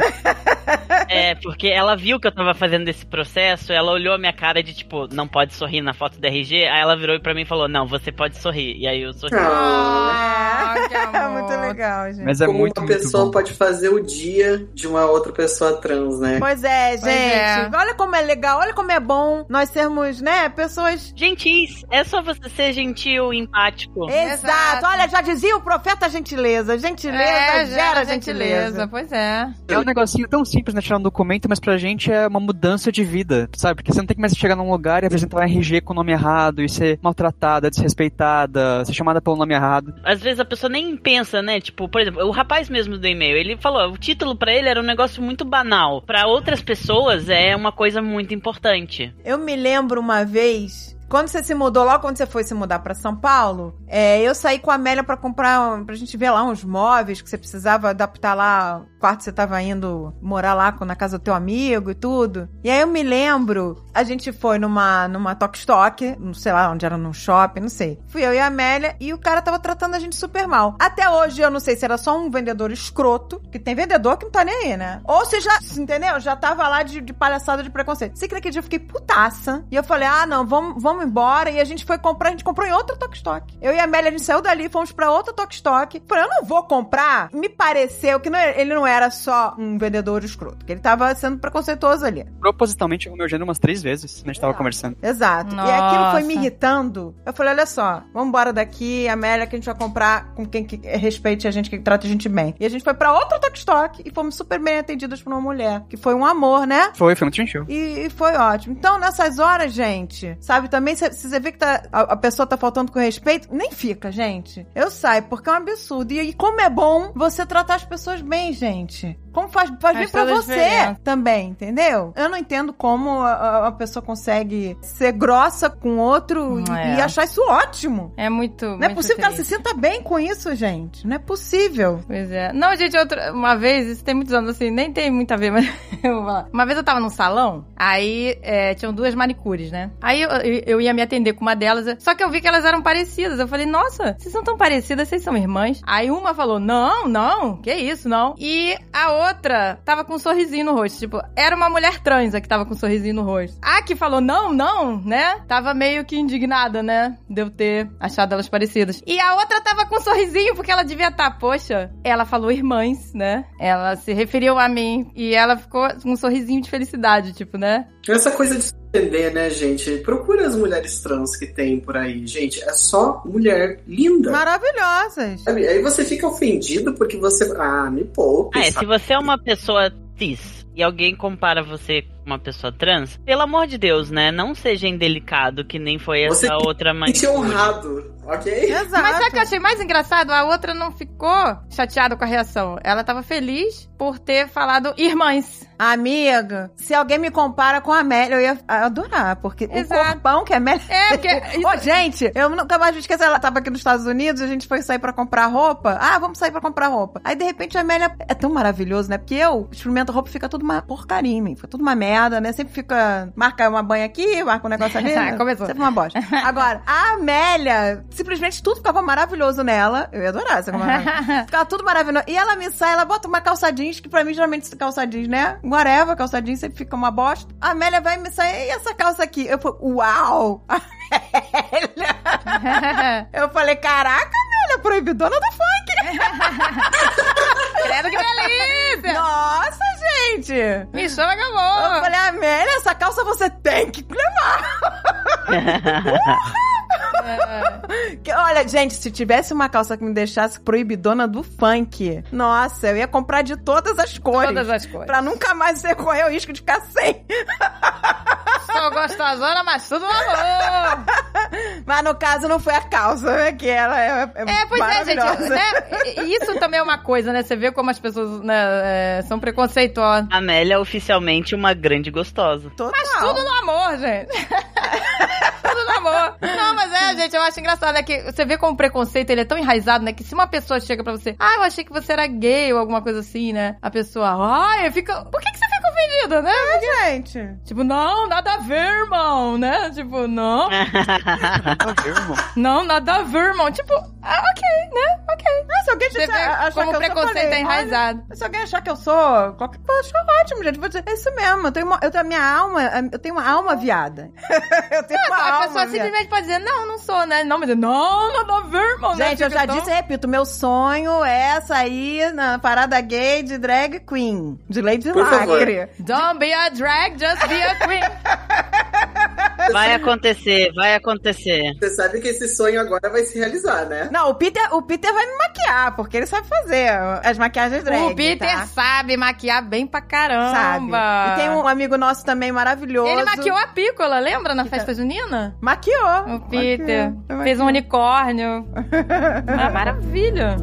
É, porque ela viu que eu tava fazendo esse processo, ela olhou a minha cara de tipo, não pode sorrir na foto do RG, aí ela virou pra mim e falou, não, você pode sorrir. E aí eu sorri. Ah, Ah, que [laughs] É amor. muito legal, gente. Mas é como muito, uma muito pessoa bom. pode fazer o dia de uma outra pessoa trans, né? Pois é, gente. É. Olha como é legal, olha como é bom nós sermos, né, pessoas. Gentis, é só você ser gentil, empático. Exato. Exato. Olha, já dizia o profeta gentileza. Gentileza É, gera gentileza. Pois é. É um negocinho tão simples, né? Tirar um documento, mas pra gente é uma mudança de vida, sabe? Porque você não tem que mais chegar num lugar e apresentar um RG com o nome errado e ser maltratada, desrespeitada, ser chamada pelo nome errado. Às vezes a pessoa nem pensa, né? Tipo, por exemplo, o rapaz mesmo do e-mail, ele falou, o título pra ele era um negócio muito banal. Pra outras pessoas é uma coisa muito importante. Eu me lembro uma vez, quando você se mudou, logo quando você foi se mudar pra São Paulo, é, eu saí com a Amélia pra comprar, pra gente ver lá uns móveis que você precisava adaptar lá, o quarto que você tava indo morar lá na casa do teu amigo e tudo. E aí eu me lembro, a gente foi numa, numa Tok Stock, não sei lá onde era, num shopping, não sei. Fui eu e a Amélia e o cara tava tratando a gente super mal. Até hoje eu não sei se era só um vendedor escroto, que tem vendedor que não tá nem aí, né? Ou se já, entendeu? Já tava lá de, de palhaçada de preconceito. Sei que naquele dia eu fiquei putaça. E eu falei, ah, não, vamos, vamos embora. E a gente foi comprar, a gente comprou em outra Tok Stock. Eu e a Amélia, a gente saiu dali, fomos pra outra Tok Stock. Falei, eu não vou comprar. Me pareceu que não- ele não era só um vendedor escroto, que ele tava sendo preconceituoso ali. Propositalmente eu me gênero umas três vezes, né? A gente tava conversando. Exato. E aquilo foi me Nossa. irritando. Eu falei, olha só, vamos embora daqui, Amélia, que a gente vai comprar com quem que respeite a gente, que trata a gente bem. E a gente foi pra outra Tok Stock e fomos super bem atendidas por uma mulher, que foi um amor, né? Foi, foi muito gentil. E, e foi ótimo. Então, nessas horas, gente, sabe, também, se, se você vê que tá, a, a pessoa tá faltando com respeito, nem fica, gente. Eu saio, porque é um absurdo. E, e como é bom você tratar as pessoas bem, gente. Como faz, faz, bem pra você diferença. também, entendeu? Eu não entendo como a, a- pessoa consegue ser grossa com outro e, É. e achar isso ótimo. É muito. Não é possível que ela se sinta bem com isso, gente. Não é possível. Pois é. Não, gente, outra, uma vez, isso tem muitos anos, assim, nem tem muito a ver, [laughs] mas eu vou falar. Uma vez eu tava num salão, aí é, tinham duas manicures, né? Aí eu, eu, eu ia me atender com uma delas, só que eu vi que elas eram parecidas. Eu falei, nossa, vocês são tão parecidas, vocês são irmãs? Aí uma falou, não, não, que isso, não. E a outra tava com um sorrisinho no rosto, tipo, era uma mulher trans a que tava com um sorrisinho no rosto. A que falou, não, não, né? Tava meio que indignada, né? De eu ter achado elas parecidas. E a outra tava com um sorrisinho, porque ela devia estar, poxa, ela falou irmãs, né? Ela se referiu a mim e ela ficou com um sorrisinho de felicidade, tipo, né? Essa coisa de entender, né, gente? Procura as mulheres trans que tem por aí. Gente, é só mulher linda. Maravilhosas. Sabe? Aí você fica ofendido porque você. Ah, me poupe. Ah, é, se você é uma pessoa cis e alguém compara você com uma pessoa trans, pelo amor de Deus, né? Não seja indelicado que nem foi essa Você outra mãe. Sente honrado, ok? Exato. Mas sabe o que eu achei mais engraçado? A outra não ficou chateada com a reação. Ela tava feliz por ter falado irmãs. Amiga, se alguém me compara com a Amélia, eu ia adorar, porque Exato. o corpão que a Amélia... É, porque. Ô, gente, eu nunca mais me esqueço, ela tava aqui nos Estados Unidos, a gente foi sair pra comprar roupa. Ah, vamos sair pra comprar roupa. Aí, de repente, a Amélia... É tão maravilhoso, né? Porque eu experimento roupa e fica tudo uma porcaria em mim, fica tudo uma merda. Merda, né? Sempre fica. Marca uma banha aqui, marca um negócio ali. [laughs] né? Começou. Sempre uma bosta. [laughs] Agora, a Amélia, simplesmente tudo ficava maravilhoso nela. Eu ia adorar essa conversa. [laughs] Ficava tudo maravilhoso. E ela me sai, ela bota uma calça jeans, que pra mim geralmente calça jeans, né? Whatever, calça jeans sempre fica uma bosta. A Amélia vai me sair, e essa calça aqui? Eu falei, uau! Amélia! Eu falei, caraca, Amélia, proibidona do funk! Credo que [laughs] delícia! Nossa, gente! Me chama que eu Eu vou! falei, Amélia, essa calça você tem que levar. [laughs] Que- Olha, gente, se tivesse uma calça que me deixasse proibidona do funk, nossa, eu ia comprar de todas as cores. Todas as cores. Pra nunca mais você correr o risco de ficar sem. Sou gostosona, mas tudo no amor! Mas no caso não foi a calça, né? Que ela é, É, pois é, gente. maravilhosa. Né? E- Isso também é uma coisa, né? Você vê como as pessoas né, é, são preconceituosas. Amélia é oficialmente uma grande gostosa. Total. Mas tudo no amor, gente. [laughs] tudo no amor. Não, mas é, gente, eu acho engraçado, né? Que você vê como o preconceito ele é tão enraizado, né? Que se uma pessoa chega pra você, ah, eu achei que você era gay ou alguma coisa assim, né? A pessoa, ai, fica. Por que, que você ofendida, né? É, gente. Tipo, não, nada a ver, irmão, né? Tipo, não, [laughs] Nada a ver, irmão. não, nada a ver, irmão. Tipo, ah, ok, né? Ok. Ah, se alguém Você vê achar como que eu sou, preconceito falei, é enraizado. olha, se alguém achar que eu sou qualquer coisa, acho ótimo, gente. Vou dizer, é isso mesmo. Eu tenho, uma, eu tenho a minha alma, eu tenho uma alma viada. [laughs] eu tenho uma a alma pessoa viada. simplesmente pode dizer, não, não sou, né? Não, mas não, nada a ver, irmão. né? Gente, eu Fica já disse e repito, meu sonho é sair na parada gay de drag queen, de Lady Por favor. Lacre. Don't be a drag, just be a queen. [laughs] Vai acontecer, vai acontecer. Você sabe que esse sonho agora vai se realizar, né? Não, o Peter, o Peter vai me maquiar, porque ele sabe fazer as maquiagens drag, o Peter tá? sabe maquiar bem pra Sabe. caramba. E tem um amigo nosso também maravilhoso. Ele maquiou a pícola, lembra na festa junina? Maquiou. O Peter. Maquiou. Fez um unicórnio. [laughs] ah, maravilha.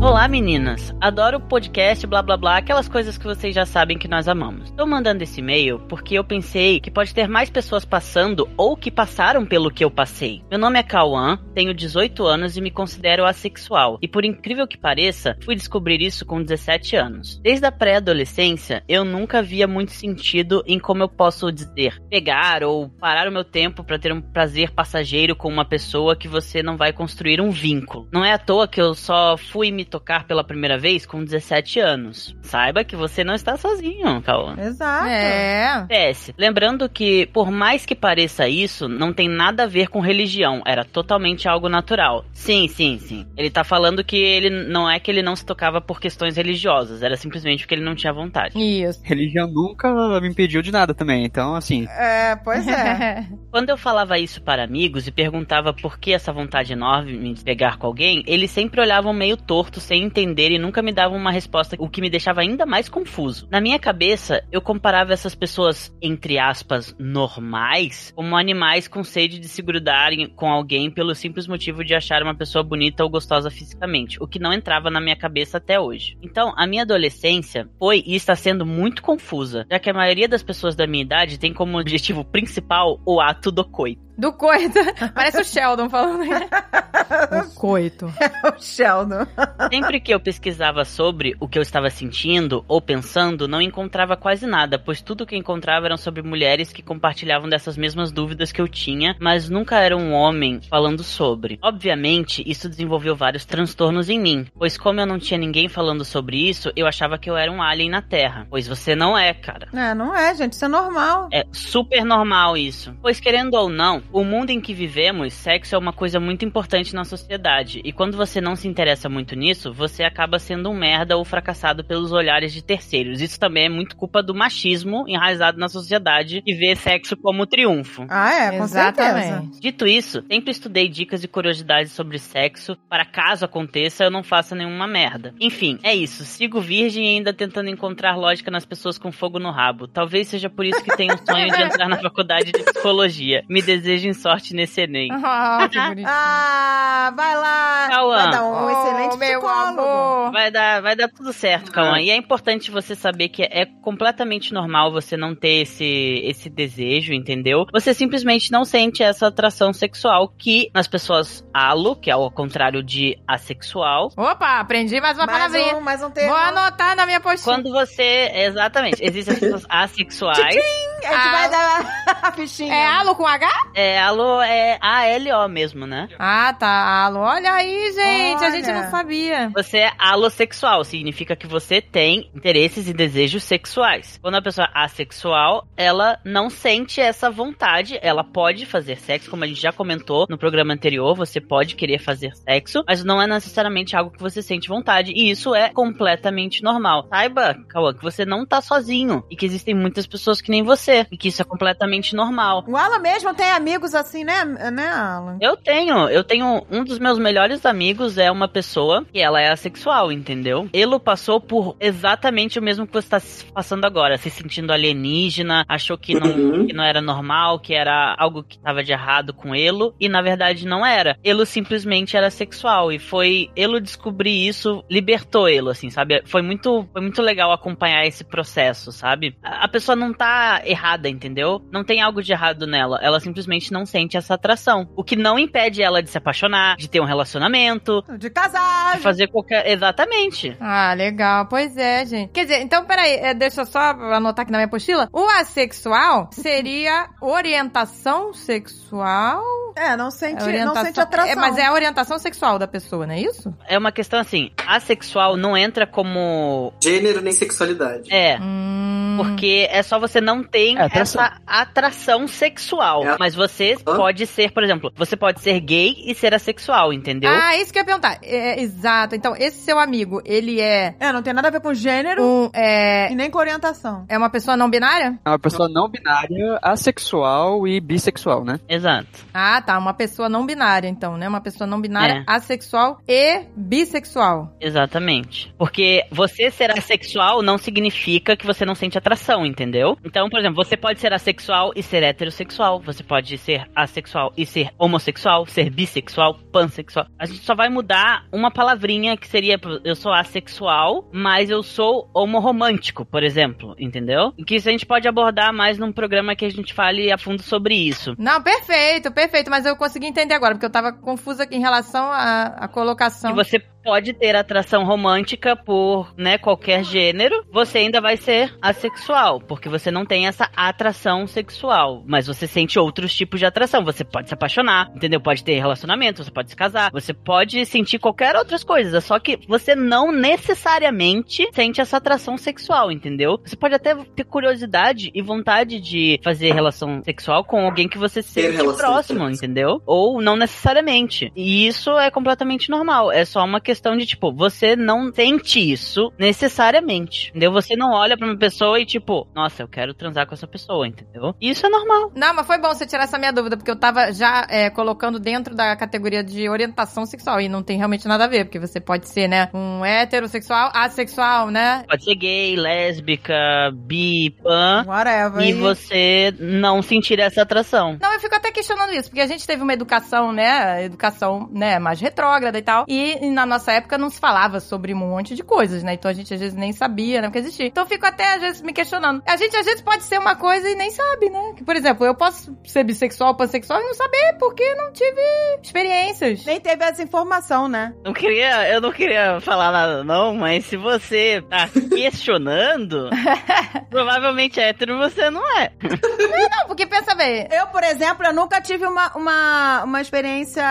Olá meninas, adoro o podcast, blá blá blá, aquelas coisas que vocês já sabem que nós amamos. Tô mandando esse e-mail porque eu pensei que pode ter mais pessoas passando ou que passaram pelo que eu passei. Meu nome é Cauã, tenho 18 anos e me considero assexual. E por incrível que pareça, fui descobrir isso com 17 anos. Desde a pré-adolescência, eu nunca via muito sentido em como eu posso dizer, pegar ou parar o meu tempo pra ter um prazer passageiro com uma pessoa que você não vai construir um vínculo. Não é à toa que eu só fui me tocar pela primeira vez com 17 anos. Saiba que você não está sozinho, Cauã. Exato. É. PS, lembrando que, por mais que pareça isso, não tem nada a ver com religião, era totalmente algo natural. Sim, sim, sim. Ele tá falando que ele não é que ele não se tocava por questões religiosas, era simplesmente porque ele não tinha vontade. Isso. Religião nunca me impediu de nada também, então assim. É, pois é. [laughs] Quando eu falava isso para amigos e perguntava por que essa vontade enorme de pegar com alguém, eles sempre olhavam meio torto, sem entender e nunca me davam uma resposta, o que me deixava ainda mais confuso. Na minha cabeça, eu comparava essas pessoas, entre aspas, normais, como animais com sede de se grudarem com alguém pelo simples motivo de achar uma pessoa bonita ou gostosa fisicamente, o que não entrava na minha cabeça até hoje. Então, a minha adolescência foi e está sendo muito confusa, já que a maioria das pessoas da minha idade tem como objetivo principal o ato do coito. Do coito. [laughs] Parece o Sheldon falando. né? [laughs] o coito. [laughs] o Sheldon. Sempre que eu pesquisava sobre o que eu estava sentindo ou pensando, não encontrava quase nada, pois tudo que encontrava eram sobre mulheres que compartilhavam dessas mesmas dúvidas que eu tinha, mas nunca era um homem falando sobre. Obviamente, isso desenvolveu vários transtornos em mim, pois como eu não tinha ninguém falando sobre isso, eu achava que eu era um alien na Terra. Pois você não é, cara. É, não é, gente. Isso é normal. É super normal isso. Pois querendo ou não, o mundo em que vivemos, sexo é uma coisa muito importante na sociedade. E quando você não se interessa muito nisso, você acaba sendo um merda ou fracassado pelos olhares de terceiros. Isso também é muito culpa do machismo enraizado na sociedade que vê sexo como triunfo. Ah, é, com certeza. Exatamente. Dito isso, sempre estudei dicas e curiosidades sobre sexo para caso aconteça eu não faça nenhuma merda. Enfim, é isso. Sigo virgem e ainda tentando encontrar lógica nas pessoas com fogo no rabo. Talvez seja por isso que tenho o sonho de entrar na faculdade de psicologia. Me desejo desejem sorte nesse Enem. [laughs] Ah, que [laughs] bonitinho. Ah, vai lá. Cauã. Vai dar um Oh, excelente meu psicólogo. amor. Vai dar, vai dar tudo certo, Cauã. E é importante você saber que é completamente normal você não ter esse, esse desejo, entendeu? Você simplesmente não sente essa atração sexual que nas pessoas alo, que é ao contrário de assexual. Opa, aprendi mais uma mais palavrinha. um, mais um termo. Vou anotar na minha postinha. Quando você. Exatamente. Existem as pessoas [laughs] assexuais. A gente Ah. vai dar a fichinha. É alo com H? É, alo é A-L-O mesmo, né? Ah, tá, alo. Olha aí, gente, a gente Olha. não sabia. Você é alossexual, significa que você tem interesses e desejos sexuais. Quando a pessoa é assexual, ela não sente essa vontade, ela pode fazer sexo, como a gente já comentou no programa anterior, você pode querer fazer sexo, mas não é necessariamente algo que você sente vontade, e isso é completamente normal. Saiba, Cauã, que você não tá sozinho, e que existem muitas pessoas que nem você, e que isso é completamente normal. O Alan mesmo tem amigos assim, né, né Alan? Eu tenho, eu tenho um dos meus melhores amigos é uma pessoa que ela é assexual, entendeu? Ele passou por exatamente o mesmo que você tá passando agora, se sentindo alienígena, achou que não, Uhum. que não era normal, que era algo que tava de errado com ele, e na verdade não era. Ele simplesmente era sexual e foi ele descobrir isso, libertou ele, assim, sabe? Foi muito, foi muito legal acompanhar esse processo, sabe? A a pessoa não tá errada, entendeu? Não tem algo de errado nela, ela simplesmente não sente essa atração. O que não impede ela de se apaixonar, de ter um relacionamento, De casar. de fazer qualquer. Exatamente. Ah, legal. Pois é, gente. Quer dizer, então, peraí, é, deixa eu só anotar aqui na minha apostila. O assexual seria orientação sexual? É, não sente, É não sente atração. É, mas é a orientação sexual da pessoa, não é isso? É uma questão assim, assexual não entra como. Gênero nem sexualidade. É. Hum. Porque é só você não tem É, atração. essa atração sexual. É. Mas você Hã? pode ser, por exemplo, você pode ser gay e ser assexual, entendeu? Ah, isso que eu ia perguntar. É, exato. Então, esse seu amigo, ele é É, não tem nada a ver com gênero um. É, e nem com orientação. é uma pessoa não binária? É uma pessoa não binária, assexual e bissexual, né? Exato. Ah, tá. Uma pessoa não binária, então, né? Uma pessoa não binária, É. assexual e bissexual. Exatamente. Porque você ser assexual não significa que você não sente atração, entendeu? Então, por exemplo, você pode ser assexual e ser heterossexual. Você pode ser assexual e ser homossexual, ser bissexual, pansexual. A gente só vai mudar uma palavrinha que seria eu sou assexual, mas eu sou homorromântico, por exemplo, entendeu? Que isso a gente pode abordar mais num programa que a gente fale a fundo sobre isso. Não, perfeito, perfeito. Mas eu consegui entender agora, porque eu tava confusa aqui em relação à, à colocação. E você pode ter atração romântica por, né, qualquer gênero, você ainda vai ser assexual, porque você não tem essa atração sexual, mas você sente outros tipos de atração. Você pode se apaixonar, entendeu? Pode ter relacionamento, você pode se casar, você pode sentir qualquer outras coisas, só que você não necessariamente sente essa atração sexual, entendeu? Você pode até ter curiosidade e vontade de fazer relação sexual com alguém que você se sente próximo, entendeu? Ou não necessariamente. E isso é completamente normal. É só uma questão de, tipo, você não sente isso necessariamente. Entendeu? Você não olha pra uma pessoa e, tipo, nossa, eu quero transar com essa pessoa, entendeu? Isso é normal. Não, mas foi bom você tirar essa minha dúvida, porque eu tava já é, colocando dentro da categoria de orientação sexual, e não tem realmente nada a ver, porque você pode ser, né, um heterossexual, assexual, né? Pode ser gay, lésbica, bi, pan. Whatever. E você não sentir essa atração. Não, eu fico até questionando isso, porque a gente teve uma educação, né, educação, né, mais retrógrada e tal, e na nossa época não se falava sobre um monte de coisas, né, então a gente às vezes nem sabia, né, o que existia. Então eu fico até às vezes me questionando. A gente às vezes pode ser uma coisa e nem sabe, né, que, por exemplo, eu posso ser bissexual, pansexual e não saber, porque não tive experiências. Nem teve essa informação, né? Não queria, eu não queria falar nada, não, mas se você tá [laughs] questionando, [laughs] provavelmente hétero você não é. Não, porque pensa bem, Eu, por exemplo, eu nunca tive uma, uma, uma experiência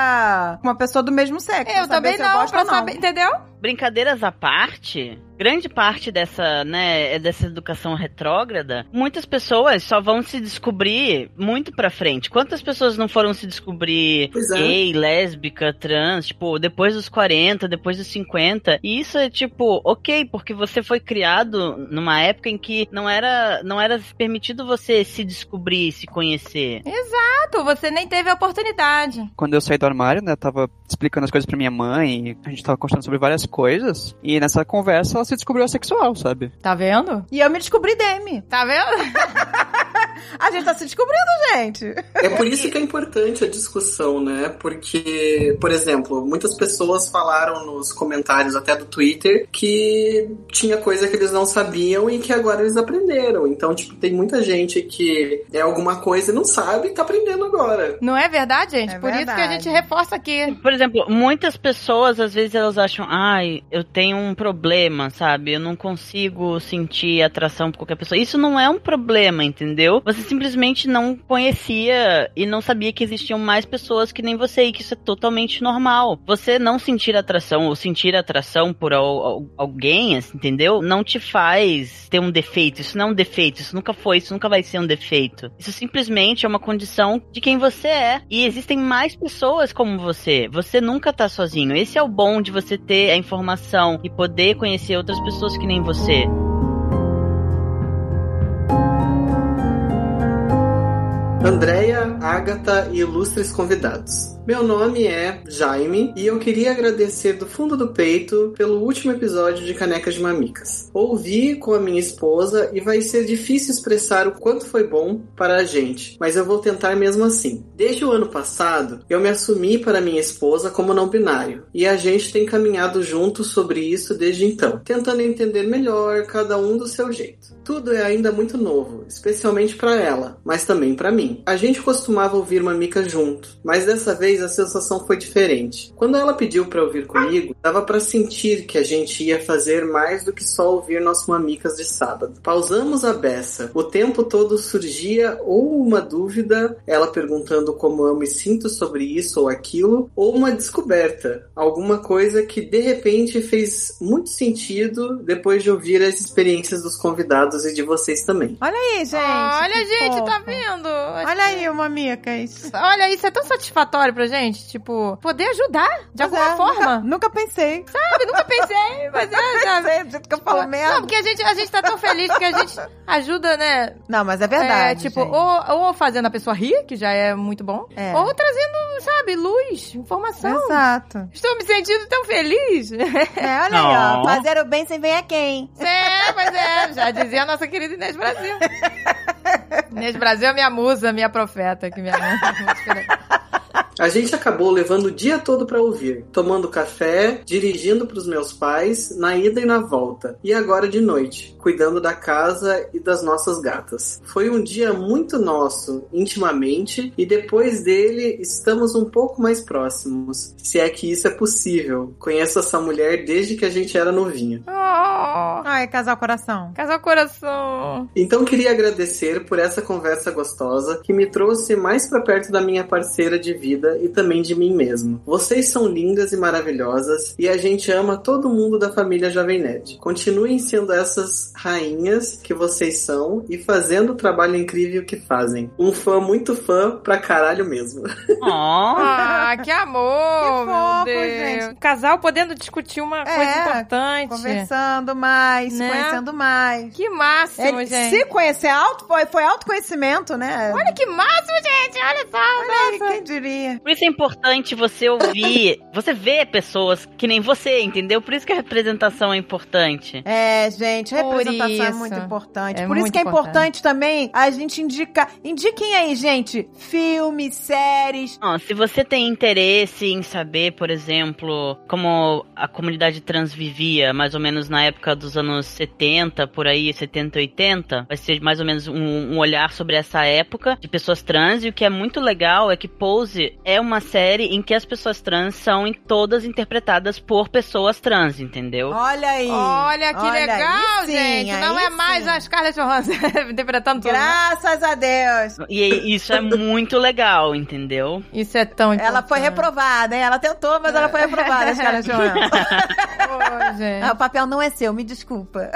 com uma pessoa do mesmo sexo. eu também se eu não, saber, entendeu? Brincadeiras à parte, grande parte dessa, né, dessa educação retrógrada, muitas pessoas só vão se descobrir muito pra frente. Quantas pessoas não foram se descobrir é. gay, lésbica, trans, tipo, depois dos 40, depois dos 50? E isso é tipo, ok, porque você foi criado numa época em que não era, não era permitido você se descobrir, se conhecer. Exato, você nem teve a oportunidade. Quando eu saí do armário, né, eu tava explicando as coisas pra minha mãe, a gente tava conversando sobre várias coisas, e nessa conversa ela se descobriu assexual, sabe? Tá vendo? E eu me descobri Demi. Tá vendo? [laughs] A gente tá se descobrindo, gente. É por isso que é importante a discussão, né? Porque, por exemplo, muitas pessoas falaram nos comentários até do Twitter que tinha coisa que eles não sabiam e que agora eles aprenderam. Então, tipo, tem muita gente que é alguma coisa e não sabe e tá aprendendo agora. Não é verdade, gente? É Por isso que a verdade. gente reforça aqui. Por exemplo, muitas pessoas, às vezes, elas acham, ai, eu tenho um problema, sabe? Eu não consigo sentir atração por qualquer pessoa. Isso não é um problema, entendeu? Você simplesmente não conhecia e não sabia que existiam mais pessoas que nem você e que isso é totalmente normal. Você não sentir atração ou sentir atração por al- al- alguém, assim, entendeu? Não te faz ter um defeito. Isso não é um defeito. Isso nunca foi. Isso nunca vai ser um defeito. Isso simplesmente é uma condição de quem você é. E existem mais pessoas como você. Você nunca tá sozinho. Esse é o bom de você ter a informação e poder conhecer outras pessoas que nem você. Andréia, Agatha e ilustres convidados. Meu nome é Jaime e eu queria agradecer do fundo do peito pelo último episódio de Canecas de Mamicas. Ouvi com a minha esposa e vai ser difícil expressar o quanto foi bom para a gente, mas eu vou tentar mesmo assim. Desde o ano passado, eu me assumi para minha esposa como não binário e a gente tem caminhado juntos sobre isso desde então, tentando entender melhor cada um do seu jeito. Tudo é ainda muito novo, especialmente para ela, mas também para mim. A gente costumava ouvir Mamica junto, mas dessa vez a sensação foi diferente. Quando ela pediu para ouvir comigo, dava para sentir que a gente ia fazer mais do que só ouvir nosso Mamicas de sábado. Pausamos a beça. O tempo todo surgia ou uma dúvida, ela perguntando como eu me sinto sobre isso ou aquilo, ou uma descoberta, alguma coisa que de repente fez muito sentido depois de ouvir as experiências dos convidados e de vocês também. Olha aí, gente. Olha, gente, fofo. tá vendo? Olha aí, uma micas. Olha, isso é tão satisfatório pra gente, tipo, poder ajudar de Pois alguma é, forma. Nunca, nunca pensei. Sabe, nunca pensei, [laughs] mas é, sabe? Pensei, do jeito que eu falo Não, mesmo. porque a gente, a gente tá tão feliz que a gente [laughs] ajuda, né? Não, mas é verdade. É, tipo, gente. ou, ou fazendo a pessoa rir, que já é muito bom, É. ou trazendo, sabe, luz, informação. Exato. Estou me sentindo tão feliz. [laughs] É, olha aí, ó. Não. Fazer o bem sem ver a quem. É, mas é, já dizia a nossa querida Inês Brasil. Inês Brasil é minha musa, minha profeta, que minha A gente acabou levando o dia todo pra ouvir, tomando café, dirigindo pros meus pais, na ida e na volta, e agora de noite, cuidando da casa e das nossas gatas. Foi um dia muito nosso, intimamente, e depois dele estamos um pouco mais próximos, se é que isso é possível. Conheço essa mulher desde que a gente era novinha. Oh, Ai, casal coração. casal coração. Então queria agradecer por essa conversa gostosa que me trouxe mais pra perto da minha parceira de vida e também de mim mesmo. Vocês são lindas e maravilhosas e a gente ama todo mundo da família Jovem Nerd. Continuem sendo essas rainhas que vocês são e fazendo o trabalho incrível que fazem. Um fã muito fã pra caralho mesmo. [laughs] Ah, que amor, Que meu fofo, Deus. gente. Um casal podendo discutir uma É, coisa importante. Conversando mais, se Né? conhecendo mais. Que máximo, Ele gente. se conhecer alto, foi, foi autoconhecimento, né? Olha que máximo, gente. Olha só. Olha nossa. quem diria? [laughs] Por isso é importante você ouvir, [laughs] você vê pessoas que nem você, entendeu? Por isso que a representação é importante. É, gente, Por representação é muito importante. É Por isso que é importante. importante também a gente indicar. Indiquem aí, gente, filmes, séries. Ó, se você tem interesse em saber, por exemplo, como a comunidade trans vivia, mais ou menos na época dos anos 70, por aí, 70, 80, vai ser mais ou menos um, um olhar sobre essa época de pessoas trans. E o que é muito legal é que Pose é uma série em que as pessoas trans são em todas interpretadas por pessoas trans, entendeu? Olha aí. Olha que Olha, legal, sim, gente. Não é mais sim. a Scarlett Johansson [laughs] interpretando tudo. né? Graças a Deus. E isso é muito legal, entendeu? Isso é tão importante. Ela foi reprovada, hein? Ela tentou, mas ela foi reprovada, Scarlett Johansson. Ô, gente. Ah, o papel não é seu, me desculpa.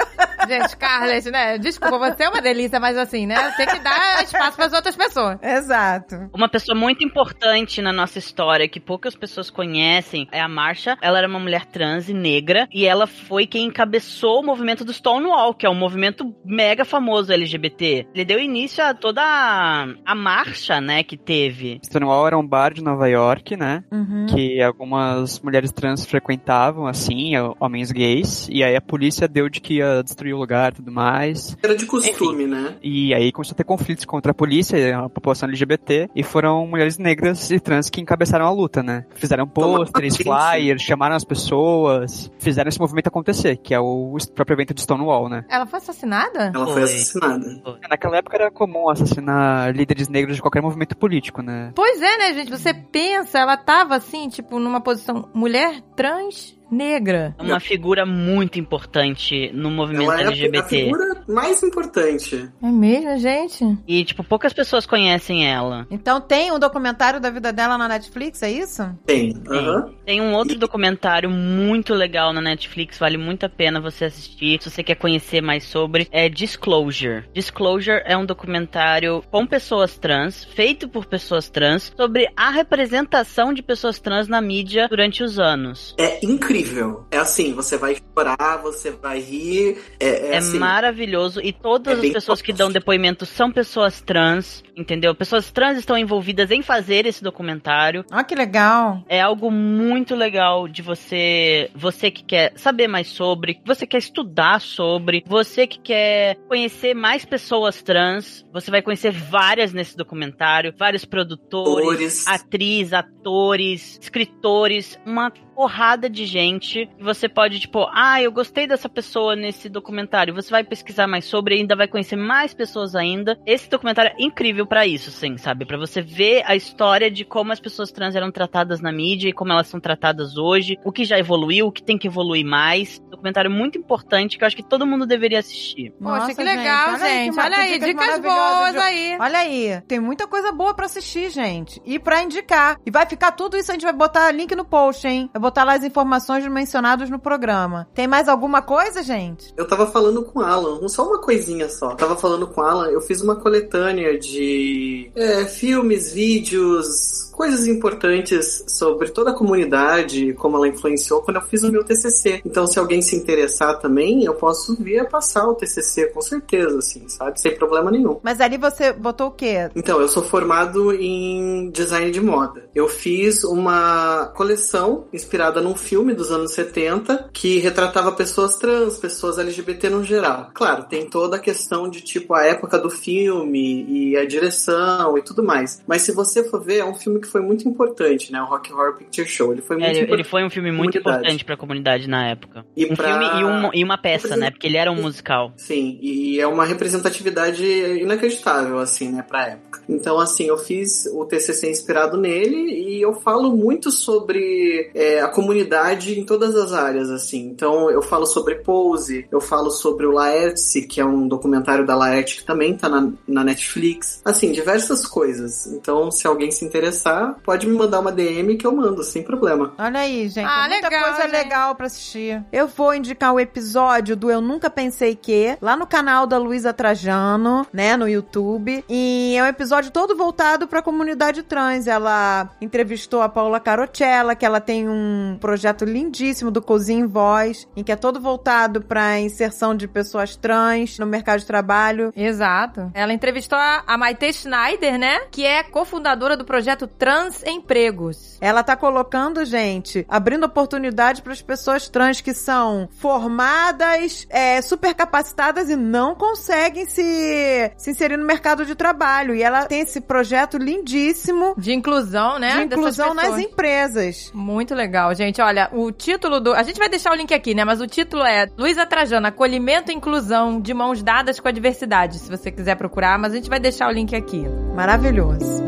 Gente, Scarlett, né? Desculpa, você é uma delícia, mas assim, né? Tem que dar espaço para as outras pessoas. Exato. Uma pessoa muito importante na nossa história, que poucas pessoas conhecem, é a Marsha. Ela era uma mulher trans e negra, e ela foi quem encabeçou o movimento do Stonewall, que é um movimento mega famoso LGBT. Ele deu início a toda a, a marcha, né, que teve. Stonewall era um bar de Nova York, né? Uhum. Que algumas mulheres trans frequentavam, assim, homens gays. E aí a polícia deu de que ia destruir destruir o lugar e tudo mais. Era de costume, né? E aí começou a ter conflitos contra a polícia e a população LGBT, e foram mulheres negras e trans que encabeçaram a luta, né? Fizeram pôsteres, flyers, chamaram as pessoas, fizeram esse movimento acontecer, que é o próprio evento de Stonewall, né? Ela foi assassinada? Ela foi Foi. assassinada. Naquela época era comum assassinar líderes negros de qualquer movimento político, né? Pois é, né, gente? Você pensa, ela tava assim, tipo, numa posição mulher trans negra. Uma figura muito importante no movimento Ela é a- LGBT. figura mais importante. É mesmo, gente? E, tipo, poucas pessoas conhecem ela. Então tem um documentário da vida dela na Netflix, é isso? Tem. Tem. aham. Tem um outro documentário muito legal na Netflix, vale muito a pena você assistir. Se você quer conhecer mais sobre, é Disclosure. Disclosure é um documentário com pessoas trans, feito por pessoas trans, sobre a representação de pessoas trans na mídia durante os anos. É incrível. É assim, você vai chorar, você vai rir. É, é, É, assim, maravilhoso e todas é as pessoas que dão depoimento são pessoas trans, entendeu? Pessoas trans estão envolvidas em fazer esse documentário. Ah, que legal. É algo muito legal de você, você que quer saber mais sobre, você quer estudar sobre, você que quer conhecer mais pessoas trans, você vai conhecer várias nesse documentário, vários produtores, Atores. atriz, atores, escritores, uma porrada de gente. E você pode, tipo, ah, eu gostei dessa pessoa nesse documentário. Você vai pesquisar mais sobre e ainda vai conhecer mais pessoas ainda. Esse documentário é incrível pra isso, sim, sabe? Pra você ver a história de como as pessoas trans eram tratadas na mídia e como elas são tratadas hoje, o que já evoluiu, o que tem que evoluir mais. Documentário muito importante que eu acho que todo mundo deveria assistir. Poxa, Nossa, que legal, gente. Olha aí gente. Olha aí, dicas boas aí. Olha aí, tem muita coisa boa pra assistir, gente. E pra indicar. E vai ficar tudo isso, a gente vai botar link no post, hein? Vai botar lá as informações mencionadas no programa. Tem mais alguma coisa, gente? Eu tava falando com o Alan, só uma coisinha só. Tava falando com o Alan, eu fiz uma coletânea de é, filmes, vídeos, coisas importantes sobre toda a comunidade, como ela influenciou quando eu fiz o meu TCC. Então, se alguém se interessar também, eu posso vir a passar o TCC, com certeza, assim, sabe? Sem problema nenhum. Mas ali você botou o quê? Então, eu sou formado em design de moda. Eu fiz uma coleção inspirada num filme dos anos 70 que retratava pessoas trans, pessoas LGBT no geral. Claro, tem toda a questão de tipo a época do filme e a direção e tudo mais. Mas se você for ver, é um filme que foi muito importante, né? O Rock Horror Picture Show. Ele foi É, muito ele, ele foi um filme muito comunidade. importante pra comunidade na época. E um pra- filme e, um- e uma peça, Representa- né? Porque ele era um musical. Sim, e é uma representatividade inacreditável, assim, né, pra época. Então, assim, eu fiz o TCC inspirado nele e eu falo muito sobre é, a comunidade em todas as áreas, assim. Então, eu falo sobre Pose, eu falo sobre o Laerte, que é um documentário da Laerte que também tá na, na Netflix. Assim, diversas coisas. Então, se alguém se interessar, pode me mandar uma DM que eu mando, sem problema. Olha aí, gente. Ah, tem muita legal, coisa gente. legal pra assistir. Eu vou indicar o episódio do Eu Nunca Pensei Que, lá no canal da Luísa Trajano, né, no YouTube. E é um episódio todo voltado pra comunidade trans. Ela entrevistou a Paula Carocella, que ela tem um projeto lindíssimo do Cozinha em Voz, em que é todo voltado pra inserção de pessoas trans no mercado de trabalho. Exato. Ela entrevistou a, Maite Schneider, né? Que é cofundadora do projeto Trans Empregos. Ela tá colocando, gente, abrindo oportunidade para as pessoas trans que são formadas, é, super capacitadas e não conseguem se, se inserir no mercado de trabalho. E ela tem esse projeto lindíssimo De inclusão, né? de inclusão nas empresas. Muito legal, gente. Olha, o título do. A gente vai deixar o link aqui, né? Mas o título é Luísa Trajano, Acolhimento e Inclusão de Mãos Dadas com a Diversidade. Se você quiser procurar, mas a gente vai deixar o link aqui. Maravilhoso.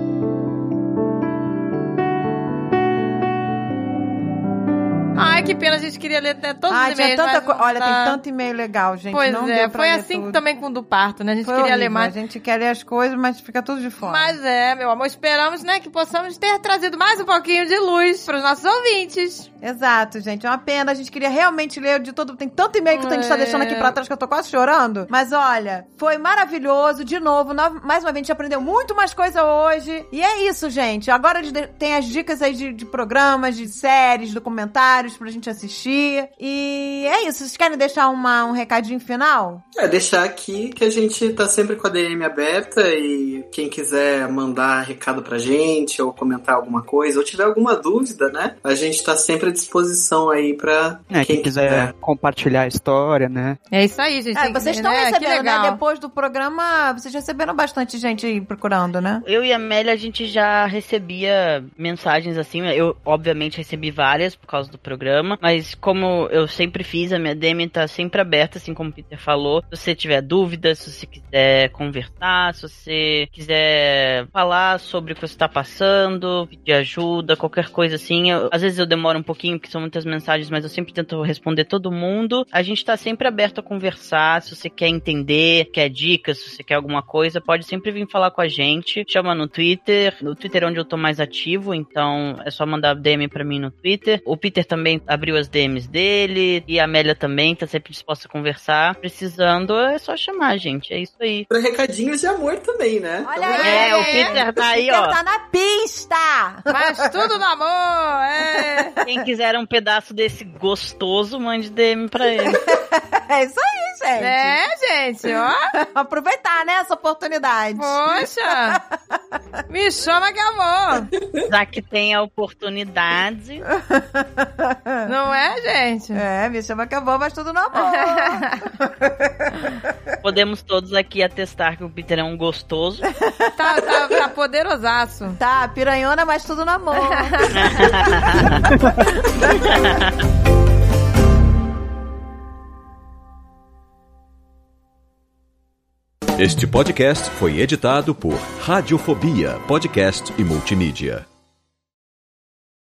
Ai, que pena, gente queria ler até todos Ah, os e-mails. tanta Olha, dá. tem tanto e-mail legal, gente. Pois não é, foi ler assim tudo. também com o do parto, né? A gente Foi queria ler horrível. mais. A gente quer ler as coisas, mas fica tudo de fora. Mas é, meu amor, esperamos, né, que possamos ter trazido mais um pouquinho de luz para os nossos ouvintes. Exato, gente. É uma pena. A gente queria realmente ler de todo. Tem tanto e-mail que a gente tá É. deixando aqui pra trás que eu tô quase chorando. Mas olha, foi maravilhoso. De novo, no- mais uma vez, a gente aprendeu muito mais coisa hoje. E é isso, gente. Agora a gente tem as dicas aí de, de programas, de séries, documentários pra gente assistir. Curtir. E é isso. Vocês querem deixar uma, um recadinho final? É, deixar aqui que a gente tá sempre com a DM aberta e quem quiser mandar recado pra gente ou comentar alguma coisa ou tiver alguma dúvida, né? A gente tá sempre à disposição aí pra É, quem, quem quiser compartilhar a história, né? É isso aí, gente. É, vocês estão né? Que recebendo, né? Depois do programa, vocês receberam bastante gente aí procurando, né? Eu e a Amélia, a gente já recebia mensagens assim. Eu, obviamente, recebi várias por causa do programa. Mas como eu sempre fiz, a minha DM tá sempre aberta, assim como o Peter falou. Se você tiver dúvidas, se você quiser conversar, se você quiser falar sobre o que você tá passando, pedir ajuda, qualquer coisa assim. Eu- às vezes eu demoro um pouquinho, porque são muitas mensagens, mas eu sempre tento responder todo mundo. A gente tá sempre aberto a conversar. Se você quer entender, quer dicas, se você quer alguma coisa, pode sempre vir falar com a gente. Chama no Twitter. No Twitter é onde eu tô mais ativo, então é só mandar DM pra mim no Twitter. O Peter também abriu as DMs dele e a Amélia também tá sempre disposta a conversar. Precisando, é só chamar, gente. É isso aí. Pra recadinhos de amor também, né? Olha Então, aí. É, o Peter tá aí, Peter ó. tá na pista! Mas tudo no amor, é. Quem quiser um pedaço desse gostoso, mande DM pra ele. [laughs] É isso aí, gente. É, gente, ó. [laughs] Aproveitar, né, essa oportunidade. Poxa. [laughs] Me chama que eu vou. Já que tem a oportunidade. Não é, gente? É, me chama que eu vou, mas tudo no amor. [laughs] Podemos todos aqui atestar que o Peter é um gostoso. [laughs] Tá, tá, tá poderosaço. tá, piranhona, mas tudo no amor. Este podcast foi editado por Radiofobia, podcast e multimídia.